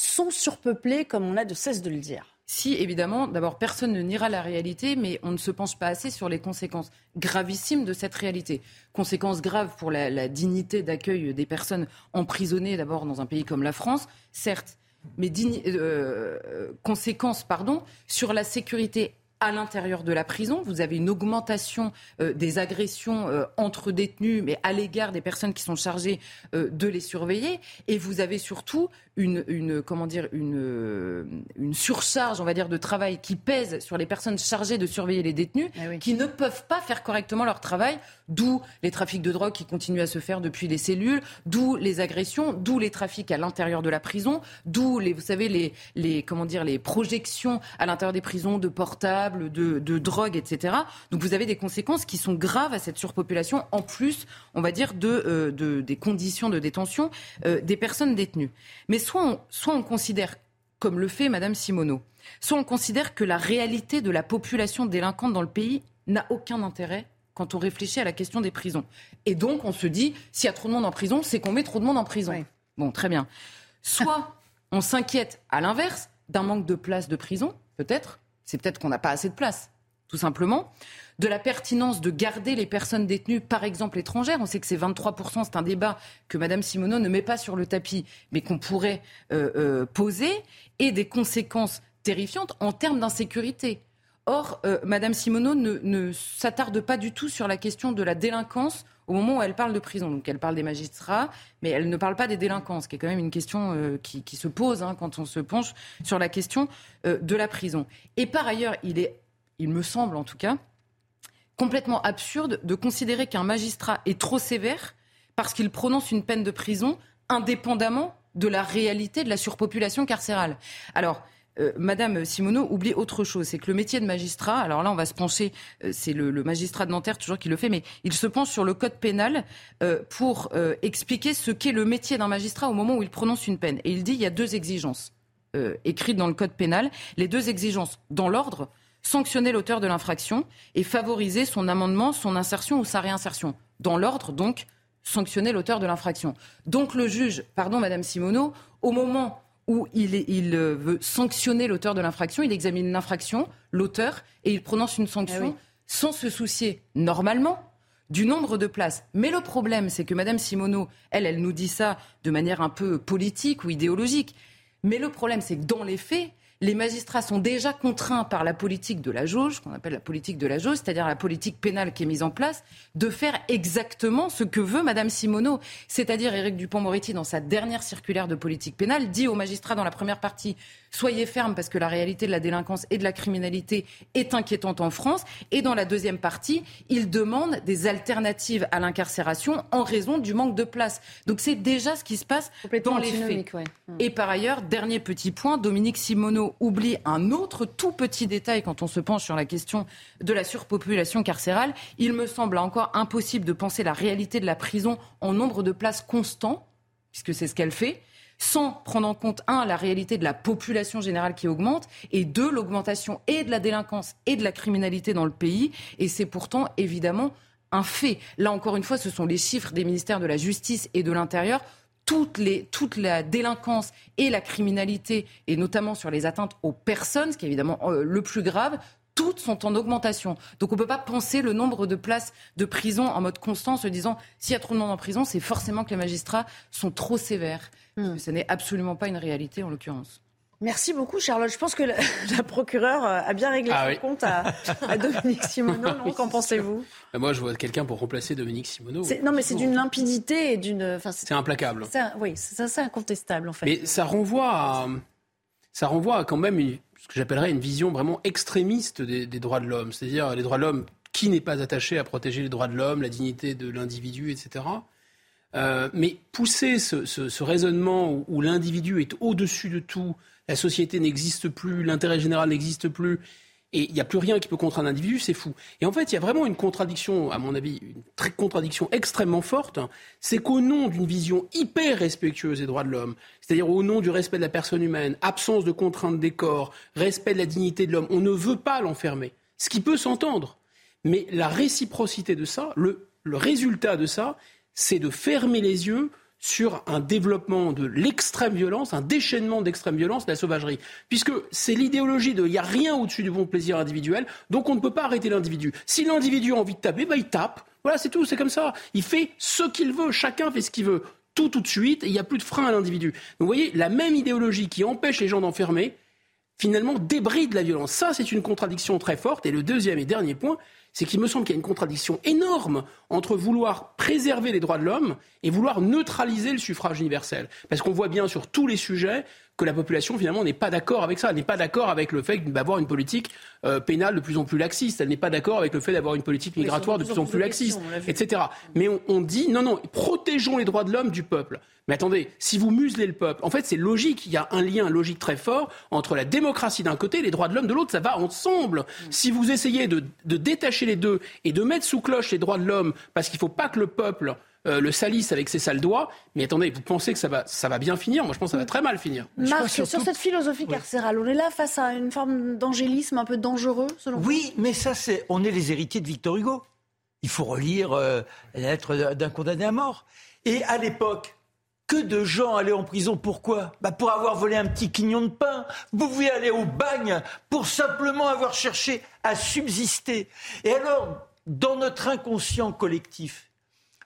S1: sont surpeuplées, comme on a de cesse de le dire
S6: si, évidemment, d'abord, personne ne niera la réalité, mais on ne se penche pas assez sur les conséquences gravissimes de cette réalité. Conséquences graves pour la, dignité d'accueil des personnes emprisonnées, d'abord, dans un pays comme la France, certes, mais euh, euh, conséquences pardon, sur la sécurité à l'intérieur de la prison. Vous avez une augmentation euh, des agressions euh, entre détenus, mais à l'égard des personnes qui sont chargées euh, de les surveiller. Et vous avez surtout une, une comment dire, une, une, surcharge, on va dire, de travail qui pèse sur les personnes chargées de surveiller les détenus, eh qui ne peuvent pas faire correctement leur travail. D'où les trafics de drogue qui continuent à se faire depuis les cellules, d'où les agressions, d'où les trafics à l'intérieur de la prison, d'où les, vous savez, les, les, comment dire, les projections à l'intérieur des prisons de portables de, drogue, etc. Donc vous avez des conséquences qui sont graves à cette surpopulation, en plus, on va dire, de, euh, des conditions de détention euh, des personnes détenues. Mais soit on, soit on considère, comme le fait Madame Simoneau, soit on considère que la réalité de la population délinquante dans le pays n'a aucun intérêt quand on réfléchit à la question des prisons. Et donc, on se dit, s'il y a trop de monde en prison, c'est qu'on met trop de monde en prison. Bon, très bien. Soit on s'inquiète, à l'inverse, d'un manque de places de prison, peut-être, c'est peut-être qu'on n'a pas assez de place, tout simplement. De la pertinence de garder les personnes détenues, par exemple étrangères. On sait que c'est 23%, c'est un débat que Mme Simoneau ne met pas sur le tapis, mais qu'on pourrait euh, euh, poser, et des conséquences terrifiantes en termes d'insécurité. Or, euh, Mme Simoneau ne s'attarde pas du tout sur la question de la délinquance au moment où elle parle de prison. Donc elle parle des magistrats, mais elle ne parle pas des délinquants, ce qui est quand même une question euh, qui, se pose hein, quand on se penche sur la question euh, de la prison. Et par ailleurs, il est, il me semble en tout cas, complètement absurde de considérer qu'un magistrat est trop sévère parce qu'il prononce une peine de prison indépendamment de la réalité de la surpopulation carcérale. Alors, euh, Madame Simoneau oublie autre chose, c'est que le métier de magistrat, alors là on va se pencher, euh, c'est le, magistrat de Nanterre toujours qui le fait, mais il se penche sur le code pénal euh, pour expliquer ce qu'est le métier d'un magistrat au moment où il prononce une peine. Et il dit il y a deux exigences écrites dans le code pénal, les deux exigences dans l'ordre sanctionner l'auteur de l'infraction et favoriser son amendement, son insertion ou sa réinsertion. Dans l'ordre, donc, sanctionner l'auteur de l'infraction. Donc le juge, pardon Madame Simoneau, au moment où il, euh, veut sanctionner l'auteur de l'infraction, il examine l'infraction, l'auteur, et il prononce une sanction ah sans se soucier normalement du nombre de places. Mais le problème, c'est que Mme Simoneau, elle, elle nous dit ça de manière un peu politique ou idéologique. Mais le problème, c'est que dans les faits, les magistrats sont déjà contraints par la politique de la jauge, qu'on appelle la politique de la jauge, c'est-à-dire la politique pénale qui est mise en place, de faire exactement ce que veut Madame Simoneau. C'est-à-dire Éric Dupont-Moretti, dans sa dernière circulaire de politique pénale, dit aux magistrats dans la première partie soyez fermes parce que la réalité de la délinquance et de la criminalité est inquiétante en France. Et dans la deuxième partie, il demande des alternatives à l'incarcération en raison du manque de place. Donc c'est déjà ce qui se passe dans les faits. Et par ailleurs, dernier petit point, Dominique Simoneau oublie un autre tout petit détail quand on se penche sur la question de la surpopulation carcérale. Il me semble encore impossible de penser la réalité de la prison en nombre de places constant, puisque c'est ce qu'elle fait sans prendre en compte, un, la réalité de la population générale qui augmente, et deux, l'augmentation et de la délinquance et de la criminalité dans le pays. Et c'est pourtant évidemment un fait. Là encore une fois, ce sont les chiffres des ministères de la Justice et de l'Intérieur. Toute, toute la délinquance et la criminalité, et notamment sur les atteintes aux personnes, ce qui est évidemment euh, le plus grave, toutes sont en augmentation. Donc on ne peut pas penser le nombre de places de prison en mode constant se disant s'il y a trop de monde en prison, c'est forcément que les magistrats sont trop sévères. Hmm. Ce n'est absolument pas une réalité en l'occurrence.
S1: Merci beaucoup, Charlotte. Je pense que la, procureure euh, a bien réglé ah son compte à, Dominique Simoneau. Qu'en pensez-vous?
S4: Moi, je vois quelqu'un pour remplacer Dominique Simoneau.
S1: Non, mais c'est d'une limpidité et d'une.
S4: c'est implacable.
S1: oui, c'est incontestable, en fait.
S4: Mais ça renvoie à, ça renvoie à quand même ce que j'appellerais une vision vraiment extrémiste des, droits de l'homme. C'est-à-dire les droits de l'homme, qui n'est pas attaché à protéger les droits de l'homme, la dignité de l'individu, etc. Euh, mais pousser ce raisonnement où l'individu est au-dessus de tout, la société n'existe plus, l'intérêt général n'existe plus, et il n'y a plus rien qui peut contre un individu, c'est fou. Et en fait, il y a vraiment une contradiction, à mon avis, une très contradiction extrêmement forte, c'est qu'au nom d'une vision hyper respectueuse des droits de l'homme, c'est-à-dire au nom du respect de la personne humaine, absence de contraintes des corps, respect de la dignité de l'homme, on ne veut pas l'enfermer, ce qui peut s'entendre. Mais la réciprocité de ça, le résultat de ça, c'est de fermer les yeux sur un développement de l'extrême violence, un déchaînement d'extrême violence, de la sauvagerie. Puisque c'est l'idéologie de il n'y a rien au-dessus du bon plaisir individuel, donc on ne peut pas arrêter l'individu. Si l'individu a envie de taper, bah, il tape. Voilà, c'est tout, c'est comme ça. Il fait ce qu'il veut, chacun fait ce qu'il veut. Tout, tout de suite, il n'y a plus de frein à l'individu. Vous voyez, la même idéologie qui empêche les gens d'enfermer, finalement débride la violence. Ça, c'est une contradiction très forte. Et le deuxième et dernier point, c'est qu'il me semble qu'il y a une contradiction énorme entre vouloir préserver les droits de l'homme et vouloir neutraliser le suffrage universel. Parce qu'on voit bien sur tous les sujets que la population finalement n'est pas d'accord avec ça, n'est pas d'accord avec le fait d'avoir une politique euh, pénale de plus en plus laxiste, elle n'est pas d'accord avec le fait d'avoir une politique migratoire de plus en plus laxiste, etc. Mais on, on dit non, non, protégeons les droits de l'homme du peuple. Mais attendez, si vous muselez le peuple, en fait c'est logique, il y a un lien logique très fort entre la démocratie d'un côté et les droits de l'homme de l'autre, ça va ensemble. Mm. Si vous essayez de, de détacher les deux et de mettre sous cloche les droits de l'homme parce qu'il ne faut pas que le peuple euh, le salisse avec ses sales doigts. Mais attendez, vous pensez que ça va, ça va bien finir? Moi, je pense que ça va très mal finir.
S1: Marc, sur cette philosophie carcérale, on est là face à une forme d'angélisme un peu dangereux, selon
S2: vous? Oui, mais ça, c'est, on est les héritiers de Victor Hugo. Il faut relire euh, la lettre d'un condamné à mort. Et à l'époque, que de gens allaient en prison. Pourquoi? Bah Pour avoir volé un petit quignon de pain. Vous pouvez aller au bagne pour simplement avoir cherché à subsister. Et alors, dans notre inconscient collectif,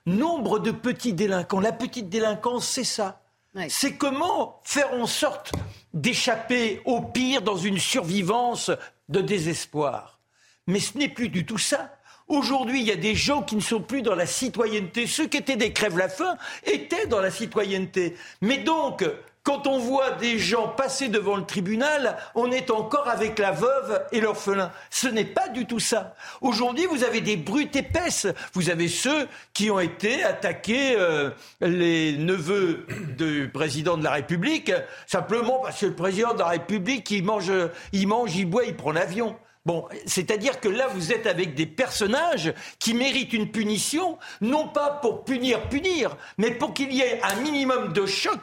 S2: nombre de petits délinquants. La petite délinquance, c'est ça. C'est comment faire en sorte d'échapper au pire dans une survivance de désespoir. Mais ce n'est plus du tout ça. Aujourd'hui, il y a des gens qui ne sont plus dans la citoyenneté. Ceux qui étaient des crèves-la-faim étaient dans la citoyenneté. Mais donc, quand on voit des gens passer devant le tribunal, on est encore avec la veuve et l'orphelin. Ce n'est pas du tout ça. Aujourd'hui, vous avez des brutes épaisses. Vous avez ceux qui ont été attaqués, euh, les neveux du président de la République, simplement parce que le président de la République, il mange, il mange, il boit, il prend l'avion. Bon, c'est-à-dire que là, vous êtes avec des personnages qui méritent une punition, non pas pour punir, punir, mais pour qu'il y ait un minimum de choc,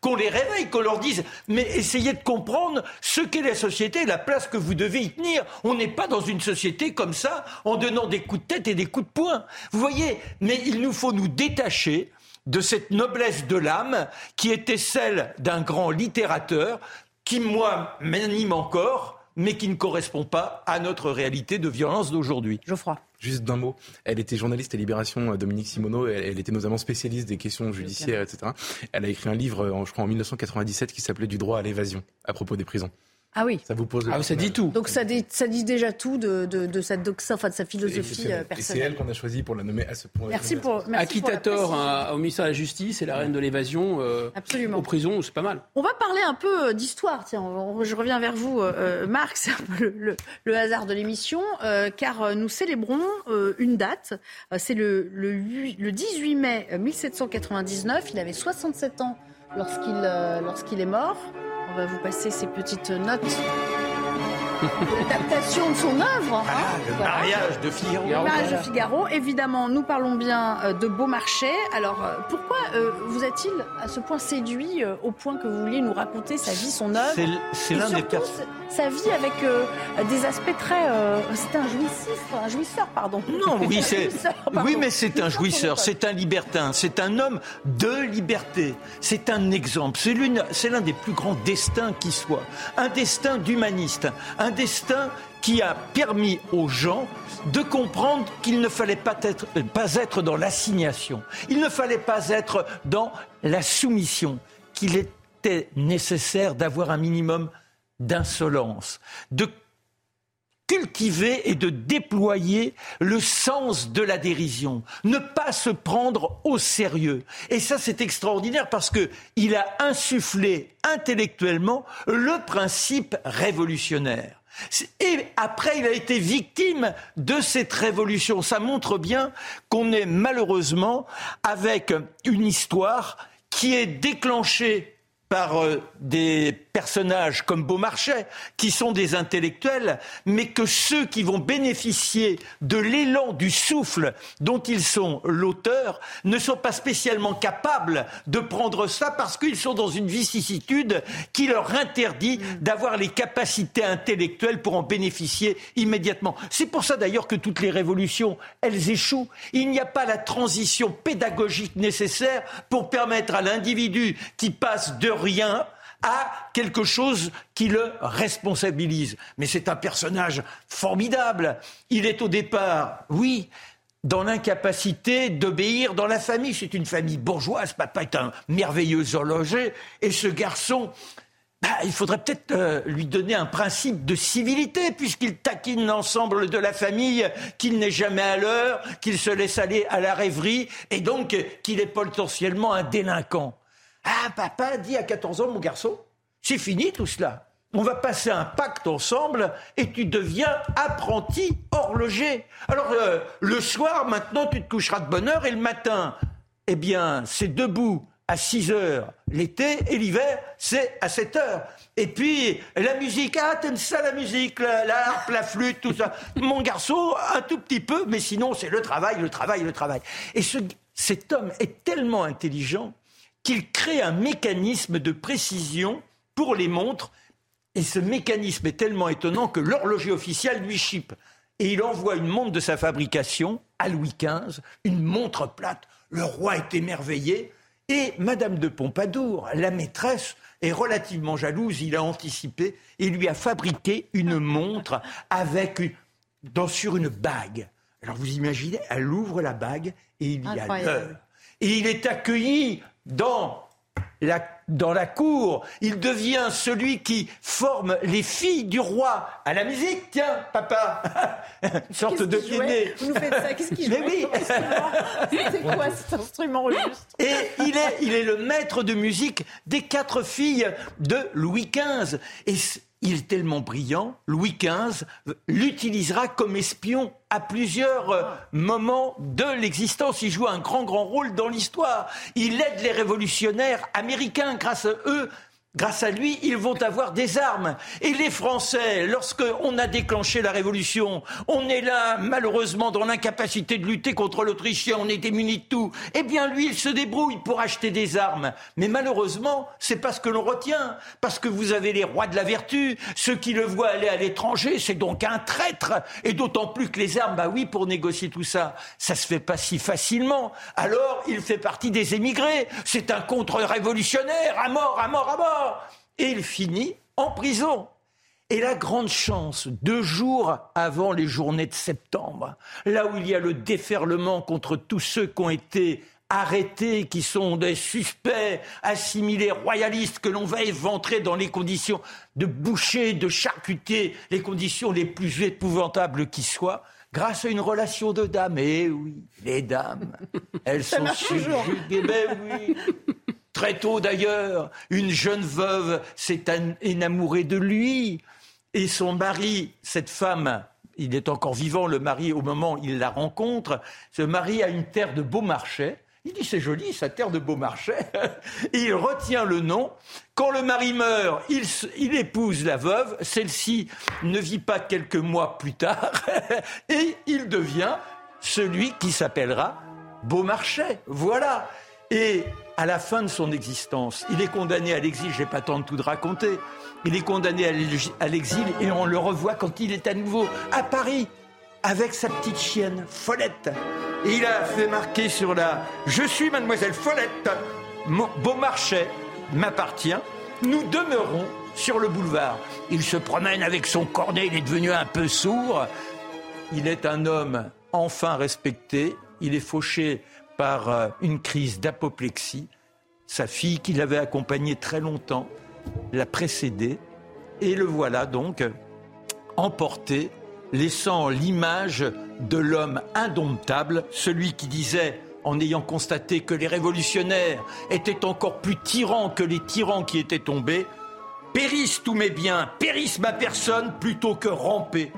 S2: qu'on les réveille, qu'on leur dise, mais essayez de comprendre ce qu'est la société, la place que vous devez y tenir. On n'est pas dans une société comme ça, en donnant des coups de tête et des coups de poing. Vous voyez, mais il nous faut nous détacher de cette noblesse de l'âme qui était celle d'un grand littérateur qui, moi, m'anime encore mais qui ne correspond pas à notre réalité de violence d'aujourd'hui.
S1: Geoffroy.
S5: Juste d'un mot, elle était journaliste à Libération, euh, Dominique Simoneau, elle, était notamment spécialiste des questions judiciaires, etc. Elle a écrit un livre, je crois, en 1997 qui s'appelait Du droit à l'évasion, à propos des prisons.
S1: Ah oui.
S4: Ça vous pose. Ah, ça dit tout.
S1: Donc ça dit, ça dit déjà tout de, de, de sa, enfin, de sa philosophie personnelle. Et
S5: c'est elle qu'on a choisi pour la nommer à ce point.
S1: Merci pour. Merci
S4: Acquittator au ministère de la Justice et la reine de l'évasion euh, Absolument. aux prisons, c'est pas mal.
S1: On va parler un peu euh, d'histoire. Tiens, je reviens vers vous, euh, Marc. C'est un peu le, le, hasard de l'émission, car nous célébrons une date. c'est le, le, le 18 mai 1799. Il avait 67 ans lorsqu'il lorsqu'il est mort. On va vous passer ces petites notes l'adaptation de son œuvre.
S2: Ah, le mariage de Figaro. Le
S1: mariage de Figaro. Évidemment, nous parlons bien euh, de Beaumarchais. Alors, euh, pourquoi euh, vous a-t-il à ce point séduit au point que vous vouliez nous raconter sa vie, son œuvre?
S2: C'est l'un des
S1: Sa vie avec des aspects très. c'est un jouissif, un jouisseur, pardon.
S2: Non, oui, c'est. Oui, mais c'est un jouisseur, c'est un libertin, c'est un homme de liberté. C'est un exemple. C'est l'un des plus grands destins qui soit. Un destin d'humaniste. Un destin qui a permis aux gens de comprendre qu'il ne fallait pas être, pas être dans l'assignation, il ne fallait pas être dans la soumission, qu'il était nécessaire d'avoir un minimum d'insolence, de cultiver et de déployer le sens de la dérision, ne pas se prendre au sérieux. Et ça, c'est extraordinaire parce que il a insufflé intellectuellement le principe révolutionnaire. Et après, il a été victime de cette révolution. Ça montre bien qu'on est malheureusement avec une histoire qui est déclenchée par euh, des personnages comme Beaumarchais, qui sont des intellectuels, mais que ceux qui vont bénéficier de l'élan, du souffle dont ils sont l'auteur, ne sont pas spécialement capables de prendre ça parce qu'ils sont dans une vicissitude qui leur interdit d'avoir les capacités intellectuelles pour en bénéficier immédiatement. C'est pour ça d'ailleurs que toutes les révolutions, elles échouent. Il n'y a pas la transition pédagogique nécessaire pour permettre à l'individu qui passe de rien à quelque chose qui le responsabilise. Mais c'est un personnage formidable. Il est au départ, oui, dans l'incapacité d'obéir dans la famille. C'est une famille bourgeoise. Papa est un merveilleux horloger. Et ce garçon, bah, il faudrait peut-être euh, lui donner un principe de civilité, puisqu'il taquine l'ensemble de la famille, qu'il n'est jamais à l'heure, qu'il se laisse aller à la rêverie, et donc qu'il est potentiellement un délinquant. Ah, papa dit à 14 ans, mon garçon, c'est fini tout cela. On va passer un pacte ensemble et tu deviens apprenti horloger. Alors, euh, le soir, maintenant, tu te coucheras de bonne heure et le matin, eh bien, c'est debout à 6 heures l'été et l'hiver, c'est à 7 heures. Et puis, la musique, ah, t'aimes ça la musique, la, harpe, la flûte, tout ça. Mon garçon, un tout petit peu, mais sinon, c'est le travail, le travail, le travail. Et cet homme est tellement intelligent qu'il crée un mécanisme de précision pour les montres. Et ce mécanisme est tellement étonnant que l'horloger officiel lui chipe. Et il envoie une montre de sa fabrication à Louis XV, une montre plate. Le roi est émerveillé. Et Madame de Pompadour, la maîtresse, est relativement jalouse. Il a anticipé et lui a fabriqué une montre avec dans, sur une bague. Alors vous imaginez, elle ouvre la bague et il y a l'heure. Et il est accueilli dans la, dans la cour. Il devient celui qui forme les filles du roi à la musique. Tiens, papa, une sorte de pied
S1: Vous nous faites ça, qu'est-ce qu'il
S2: Mais oui
S1: C'est quoi cet instrument juste
S2: Et il est, il est le maître de musique des quatre filles de Louis XV. Et il est tellement brillant, Louis XV l'utilisera comme espion à plusieurs euh, moments de l'existence. Il joue un grand, grand rôle dans l'histoire. Il aide les révolutionnaires américains. Grâce à eux, Grâce à lui, ils vont avoir des armes. Et les Français, lorsqu'on a déclenché la révolution, on est là, malheureusement, dans l'incapacité de lutter contre l'Autrichien, on est démunis de tout. Eh bien, lui, il se débrouille pour acheter des armes. Mais malheureusement, c'est pas ce que l'on retient. Parce que vous avez les rois de la vertu, ceux qui le voient aller à l'étranger, c'est donc un traître. Et d'autant plus que les armes, bah oui, pour négocier tout ça, ça se fait pas si facilement. Alors, il fait partie des émigrés. C'est un contre-révolutionnaire, à mort, à mort, à mort. Et il finit en prison. Et la grande chance, deux jours avant les journées de septembre, là où il y a le déferlement contre tous ceux qui ont été arrêtés, qui sont des suspects, assimilés, royalistes, que l'on va éventrer dans les conditions de boucher, de charcutier, les conditions les plus épouvantables qui soient, grâce à une relation de dames. Eh oui, les dames, elles sont subjuguées. Ben oui. Très tôt d'ailleurs, une jeune veuve s'est enamourée de lui. Et son mari, cette femme, il est encore vivant, le mari, au moment où il la rencontre, ce mari a une terre de Beaumarchais. Il dit c'est joli, sa terre de Beaumarchais. Et il retient le nom. Quand le mari meurt, il, il épouse la veuve. Celle-ci ne vit pas quelques mois plus tard. Et il devient celui qui s'appellera Beaumarchais. Voilà. Et à la fin de son existence, il est condamné à l'exil, je vais pas tant de tout de raconter, il est condamné à l'exil et on le revoit quand il est à nouveau à Paris avec sa petite chienne Follette. Et il a fait marquer sur la Je suis mademoiselle Follette, Beaumarchais m'appartient, nous demeurons sur le boulevard. Il se promène avec son cornet, il est devenu un peu sourd. Il est un homme enfin respecté, il est fauché par euh, une crise d'apoplexie. sa fille qui l'avait accompagné très longtemps, l'a précédé, et le voilà donc emporté, laissant l'image de l'homme indomptable, celui qui disait en ayant constaté que les révolutionnaires étaient encore plus tyrans que les tyrans qui étaient tombés, périssent tous mes biens, périsse ma personne, plutôt que ramper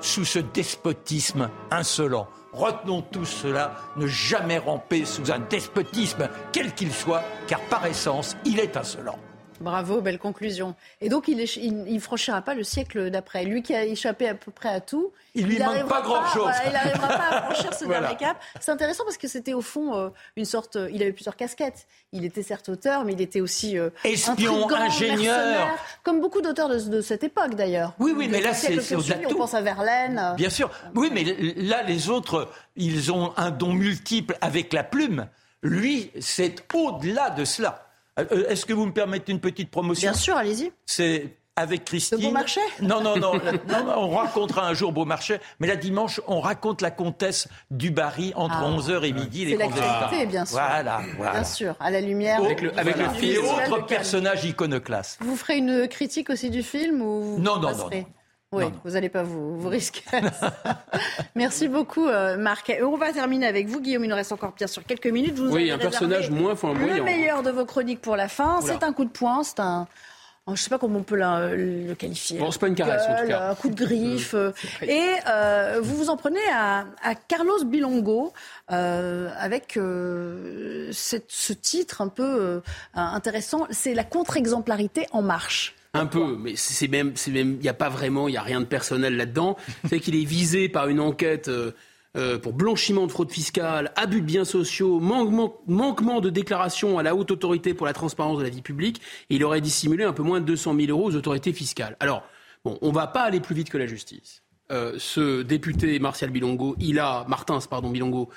S2: sous ce despotisme insolent. Retenons tous cela, ne jamais ramper sous un despotisme, quel qu'il soit, car par essence, il est insolent.
S1: Bravo, belle conclusion. Et donc, il ne franchira pas le siècle d'après. Lui qui a échappé à peu près à tout.
S2: Il lui manque pas grand-chose.
S1: il n'arrivera pas à franchir ce dernier cap. C'est intéressant parce que c'était au fond euh, une sorte. il avait plusieurs casquettes. Il était certes auteur, mais il était aussi euh,
S2: espion, ingénieur,
S1: comme beaucoup d'auteurs de, cette époque d'ailleurs.
S2: Oui, oui, mais là c'est au-delà
S1: On pense à Verlaine.
S2: Bien sûr. Oui, mais là les autres, ils ont un don multiple avec la plume. Lui, c'est au-dellat de cela. Euh, est-ce que vous me permettez une petite promotion?
S1: Bien sûr, allez-y.
S2: C'est avec Christine.
S1: De Beaumarchais?
S2: Non, non, non, non, on racontera un jour Beaumarchais, mais la dimanche, on raconte la comtesse du Barry entre 11h ah. et midi.
S1: C'est l'actualité, bien sûr.
S2: Voilà, voilà.
S1: Bien sûr, à la lumière.
S4: Avec le, avec le film.
S2: Et autres personnages iconoclastes.
S1: Vous ferez une critique aussi du film ou
S2: Non, non, non.
S1: Oui, vous n'allez pas vous, vous risquer. Merci beaucoup, euh, Marc. On va terminer avec vous, Guillaume. Il nous reste encore bien sûr quelques minutes. Vous
S4: oui, un personnage moins flamboyant.
S1: Le meilleur de vos chroniques pour la fin. C'est un coup de poing, c'est un. Je ne sais pas comment on peut le qualifier.
S4: Bon, c'est pas une caresse, en tout cas.
S1: Un coup de griffe. Euh, et euh, vous vous en prenez à, Carlos Bilongo avec ce titre un peu intéressant. C'est la contre-exemplarité en marche.
S4: Un peu, mais c'est même, c'est même, il n'y a pas vraiment, il n'y a rien de personnel là-dedans. C'est qu'il est visé par une enquête euh, euh, pour blanchiment de fraude fiscale, abus de biens sociaux, manquement, manquement de déclaration à la haute autorité pour la transparence de la vie publique. Et il aurait dissimulé un peu moins de 200 000 euros aux autorités fiscales. Alors, bon, on va pas aller plus vite que la justice. Euh, ce député Martial Bilongo, il a, Martins, pardon, Bilongo,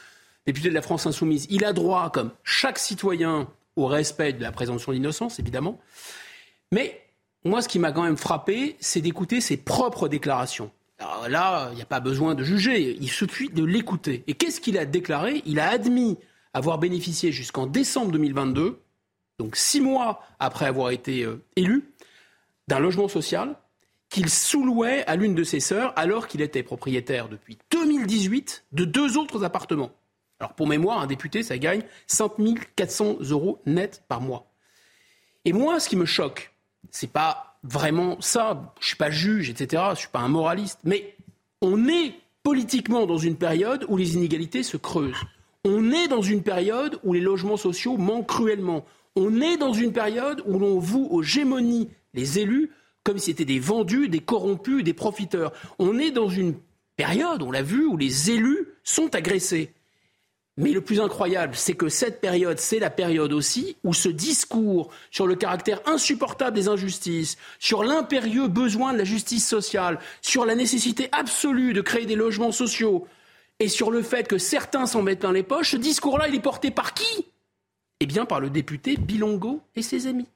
S4: député de la France Insoumise, il a droit, comme chaque citoyen, au respect de la présomption d'innocence, évidemment. Mais moi, ce qui m'a quand même frappé, c'est d'écouter ses propres déclarations. Là, il n'y a pas besoin de juger, il suffit de l'écouter. Et qu'est-ce qu'il a déclaré? Il a admis avoir bénéficié jusqu'en décembre 2022, donc six mois après avoir été euh, élu, d'un logement social qu'il sous-louait à l'une de ses sœurs alors qu'il était propriétaire depuis 2018 de deux autres appartements. Alors pour mémoire, un député, ça gagne 5 400 euros net par mois. Et moi, ce qui me choque, c'est pas vraiment ça. Je suis pas juge, etc. Je suis pas un moraliste. Mais on est politiquement dans une période où les inégalités se creusent. On est dans une période où les logements sociaux manquent cruellement. On est dans une période où l'on voue aux gémonies les élus comme si c'était des vendus, des corrompus, des profiteurs. On est dans une période, on l'a vu, où les élus sont agressés. Mais le plus incroyable, c'est que cette période, c'est la période aussi où ce discours sur le caractère insupportable des injustices, sur l'impérieux besoin de la justice sociale, sur la nécessité absolue de créer des logements sociaux, et sur le fait que certains s'en mettent dans les poches, ce discours-là, il est porté par qui? Eh bien, par le député Bilongo et ses amis.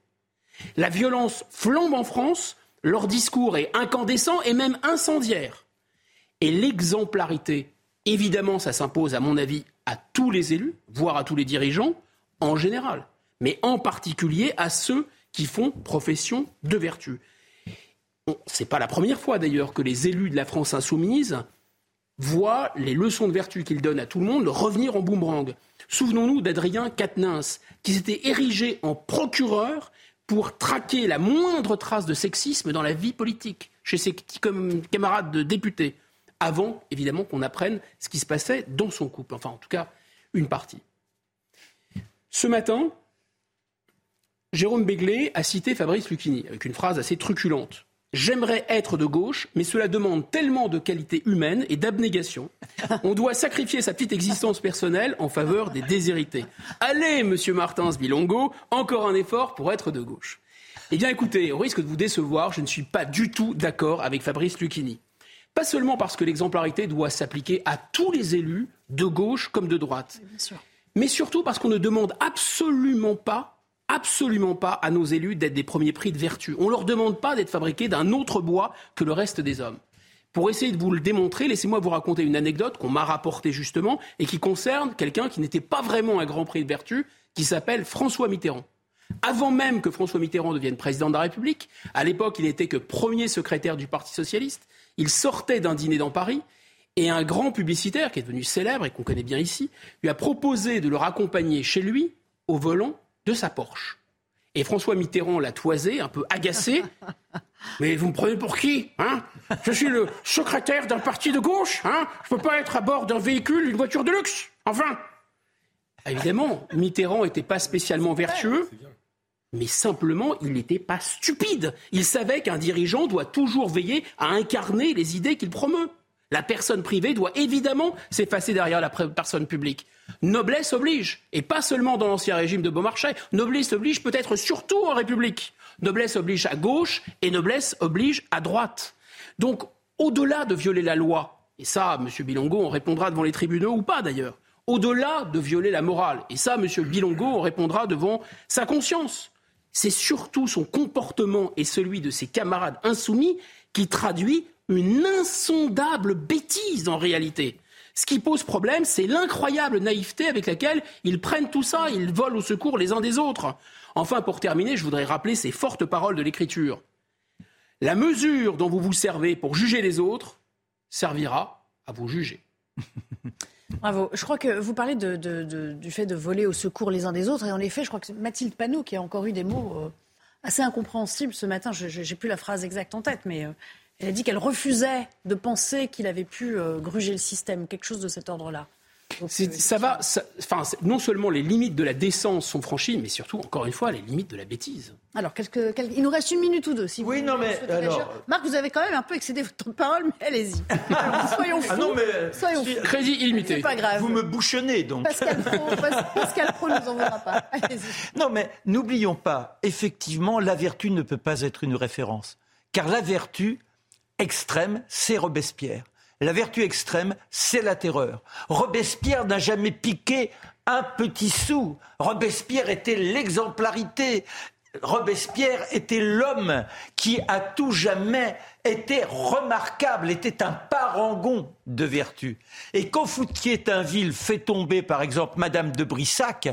S4: La violence flambe en France, leur discours est incandescent et même incendiaire. Et l'exemplarité, évidemment, ça s'impose, à mon avis, à tous les élus, voire à tous les dirigeants en général, mais en particulier à ceux qui font profession de vertu. Ce n'est pas la première fois d'ailleurs que les élus de la France insoumise voient les leçons de vertu qu'ils donnent à tout le monde revenir en boomerang. Souvenons-nous d'Adrien Quatennens, qui s'était érigé en procureur pour traquer la moindre trace de sexisme dans la vie politique chez ses camarades de députés avant, évidemment, qu'on apprenne ce qui se passait dans son couple. Enfin, en tout cas, une partie. Ce matin, Jérôme Béglé a cité Fabrice Lucchini avec une phrase assez truculente. J'aimerais être de gauche, mais cela demande tellement de qualité humaine et d'abnégation. On doit sacrifier sa petite existence personnelle en faveur des déshérités. Allez, monsieur Martins Bilongo, encore un effort pour être de gauche. Eh bien, écoutez, au risque de vous décevoir, je ne suis pas du tout d'accord avec Fabrice Lucchini. Pas seulement parce que l'exemplarité doit s'appliquer à tous les élus, de gauche comme de droite, mais surtout parce qu'on ne demande absolument pas absolument pas à nos élus d'être des premiers prix de vertu. On ne leur demande pas d'être fabriqués d'un autre bois que le reste des hommes. Pour essayer de vous le démontrer, laissez-moi vous raconter une anecdote qu'on m'a rapportée justement et qui concerne quelqu'un qui n'était pas vraiment un grand prix de vertu, qui s'appelle François Mitterrand. avant même que François Mitterrand devienne président de la République. À l'époque, il n'était que premier secrétaire du Parti socialiste. Il sortait d'un dîner dans Paris et un grand publicitaire qui est devenu célèbre et qu'on connaît bien ici lui a proposé de le raccompagner chez lui au volant de sa Porsche. Et François Mitterrand l'a toisé, un peu agacé. Mais vous me prenez pour qui hein? Je suis le secrétaire d'un parti de gauche. Hein? Je ne peux pas être à bord d'un véhicule, d'une voiture de luxe. Enfin. Évidemment, Mitterrand n'était pas spécialement vertueux, mais simplement, il n'était pas stupide. Il savait qu'un dirigeant doit toujours veiller à incarner les idées qu'il promeut. La personne privée doit évidemment s'effacer derrière la personne publique. Noblesse oblige, et pas seulement dans l'ancien régime de Beaumarchais. Noblesse oblige peut-être surtout en République. Noblesse oblige à gauche et noblesse oblige à droite. Donc, au-delà de violer la loi, et ça, M. Bilongo, on répondra devant les tribunaux ou pas d'ailleurs, au-delà de violer la morale, et ça, M. Bilongo, on répondra devant sa conscience, c'est surtout son comportement et celui de ses camarades insoumis qui traduit une insondable bêtise en réalité. Ce qui pose problème, c'est l'incroyable naïveté avec laquelle ils prennent tout ça, ils volent au secours les uns des autres. Enfin, pour terminer, je voudrais rappeler ces fortes paroles de l'Écriture. La mesure dont vous vous servez pour juger les autres servira à vous juger.
S1: Bravo. Je crois que vous parlez du fait de voler au secours les uns des autres. Et en effet, je crois que c'est Mathilde Panot qui a encore eu des mots euh, assez incompréhensibles ce matin. Je n'ai plus la phrase exacte en tête, mais euh, elle a dit qu'elle refusait de penser qu'il avait pu euh, gruger le système, quelque chose de cet ordre-là.
S4: Euh, ça va, enfin, non seulement les limites de la décence sont franchies, mais surtout, encore une fois, les limites de la bêtise.
S1: Alors, il nous reste une minute ou deux, si
S2: oui,
S1: vous
S2: non, mais
S1: Marc, vous avez quand même un peu excédé votre temps de parole, mais allez-y. soyons fous. Ah non, mais
S4: soyons fous. Crédit illimité.
S1: C'est pas grave.
S2: Vous me bouchonnez, donc.
S1: Pascal Pro, Pascal Pro nous en voudra pas.
S2: Non, mais n'oublions pas, effectivement, la vertu ne peut pas être une référence. Car la vertu, extrême, c'est Robespierre. La vertu extrême, c'est la terreur. Robespierre n'a jamais piqué un petit sou. Robespierre était l'exemplarité. Robespierre était l'homme qui a tout jamais été remarquable, était un parangon de vertu. Et quand Fouquier-Tinville fait tomber, par exemple, Madame de Brissac,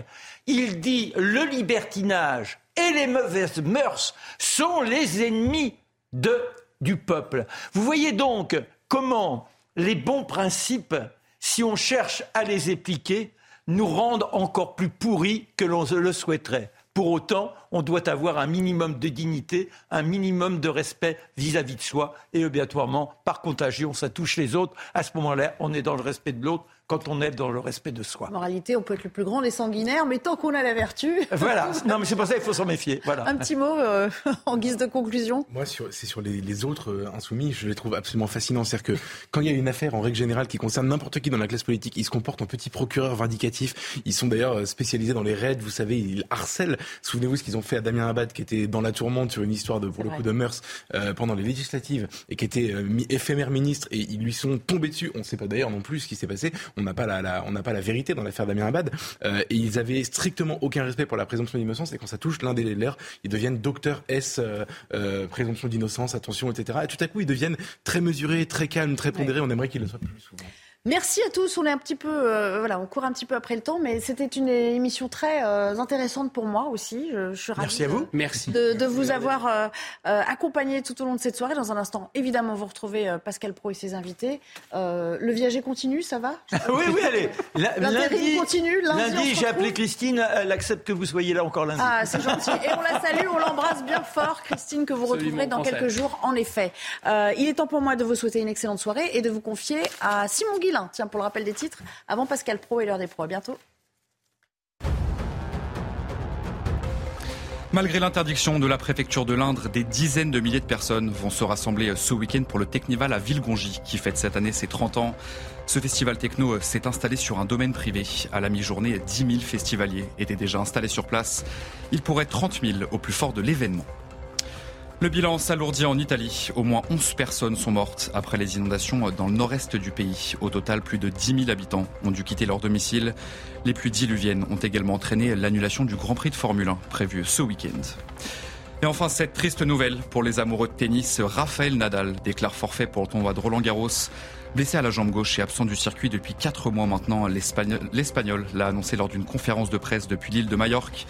S2: il dit le libertinage et les mauvaises mœurs sont les ennemis de du peuple. Vous voyez donc comment les bons principes, si on cherche à les appliquer, nous rendent encore plus pourris que l'on le souhaiterait. Pour autant, on doit avoir un minimum de dignité, un minimum de respect vis-à-vis de soi, et obligatoirement, par contagion, ça touche les autres. À ce moment-là, on est dans le respect de l'autre quand on est dans le respect de soi.
S1: En moralité, on peut être le plus grand des sanguinaires, mais tant qu'on a la vertu.
S2: Voilà, non, mais c'est pour ça qu'il faut s'en méfier. Voilà.
S1: Un petit mot euh, en guise de conclusion.
S5: Moi, c'est sur les, autres euh, insoumis, je les trouve absolument fascinants. C'est-à-dire que quand il y a une affaire, en règle générale, qui concerne n'importe qui dans la classe politique, ils se comportent en petits procureurs vindicatifs. Ils sont d'ailleurs euh, spécialisés dans les raids, vous savez, ils harcèlent. Souvenez-vous ce qu'ils ont fait à Damien Abad, qui était dans la tourmente sur une histoire de, pour le coup, de mœurs pendant les législatives, et qui était éphémère ministre, et ils lui sont tombés dessus. On ne sait pas d'ailleurs non plus ce qui s'est passé. On n'a pas la, on n'a pas la vérité dans l'affaire Damien Abad. Euh, et ils avaient strictement aucun respect pour la présomption d'innocence. Et quand ça touche l'un des leurs, ils deviennent docteur S, euh, euh, présomption d'innocence, attention, etc. Et tout à coup, ils deviennent très mesurés, très calmes, très pondérés. On aimerait qu'ils le soient plus souvent.
S1: Merci à tous. On est un petit peu, euh, voilà, on court un petit peu après le temps, mais c'était une émission très euh, intéressante pour moi aussi. Je, suis ravie
S2: Merci à vous.
S1: De,
S4: Merci.
S1: de, vous avoir euh, accompagné tout au long de cette soirée. Dans un instant, évidemment, vous retrouvez Pascal Pro et ses invités. le viager continue, ça va?
S2: Oui, oui, allez.
S1: lundi, continue.
S2: Lundi, j'ai appelé Christine. Elle accepte que vous soyez là encore lundi.
S1: Ah, c'est gentil. Et on la salue, on l'embrasse bien fort, Christine, que vous retrouverez dans quelques jours, en effet. il est temps pour moi de vous souhaiter une excellente soirée et de vous confier à Simon Guillain Tiens, pour le rappel des titres, avant Pascal Pro et l'heure des pros. À bientôt.
S7: Malgré l'interdiction de la préfecture de l'Indre, des dizaines de milliers de personnes vont se rassembler ce week-end pour le Technival à Villegongy, qui fête cette année ses 30 ans. Ce festival techno s'est installé sur un domaine privé. À la mi-journée, 10 000 festivaliers étaient déjà installés sur place. Il pourrait être 30 000 au plus fort de l'événement. Le bilan s'alourdit en Italie. Au moins 11 personnes sont mortes après les inondations dans le nord-est du pays. Au total, plus de 10 000 habitants ont dû quitter leur domicile. Les pluies diluviennes ont également entraîné l'annulation du Grand Prix de Formule 1 prévu ce week-end. Et enfin, cette triste nouvelle pour les amoureux de tennis. Raphaël Nadal déclare forfait pour le tournoi de Roland Garros. Blessé à la jambe gauche et absent du circuit depuis 4 mois maintenant, l'Espagnol l'a annoncé lors d'une conférence de presse depuis l'île de Majorque.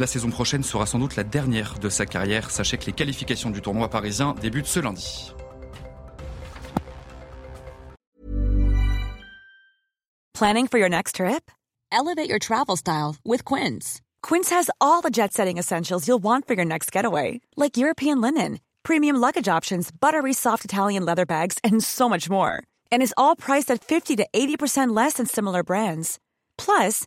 S7: La saison prochaine sera sans doute la dernière de sa carrière. Sachez que les qualifications du tournoi parisien débutent ce lundi.
S8: Planning for your next trip? Elevate your travel style with Quince. Quince has all the jet setting essentials you'll want for your next getaway, like European linen, premium luggage options, buttery soft Italian leather bags, and so much more. And is all priced at 50 to 80% less than similar brands. Plus,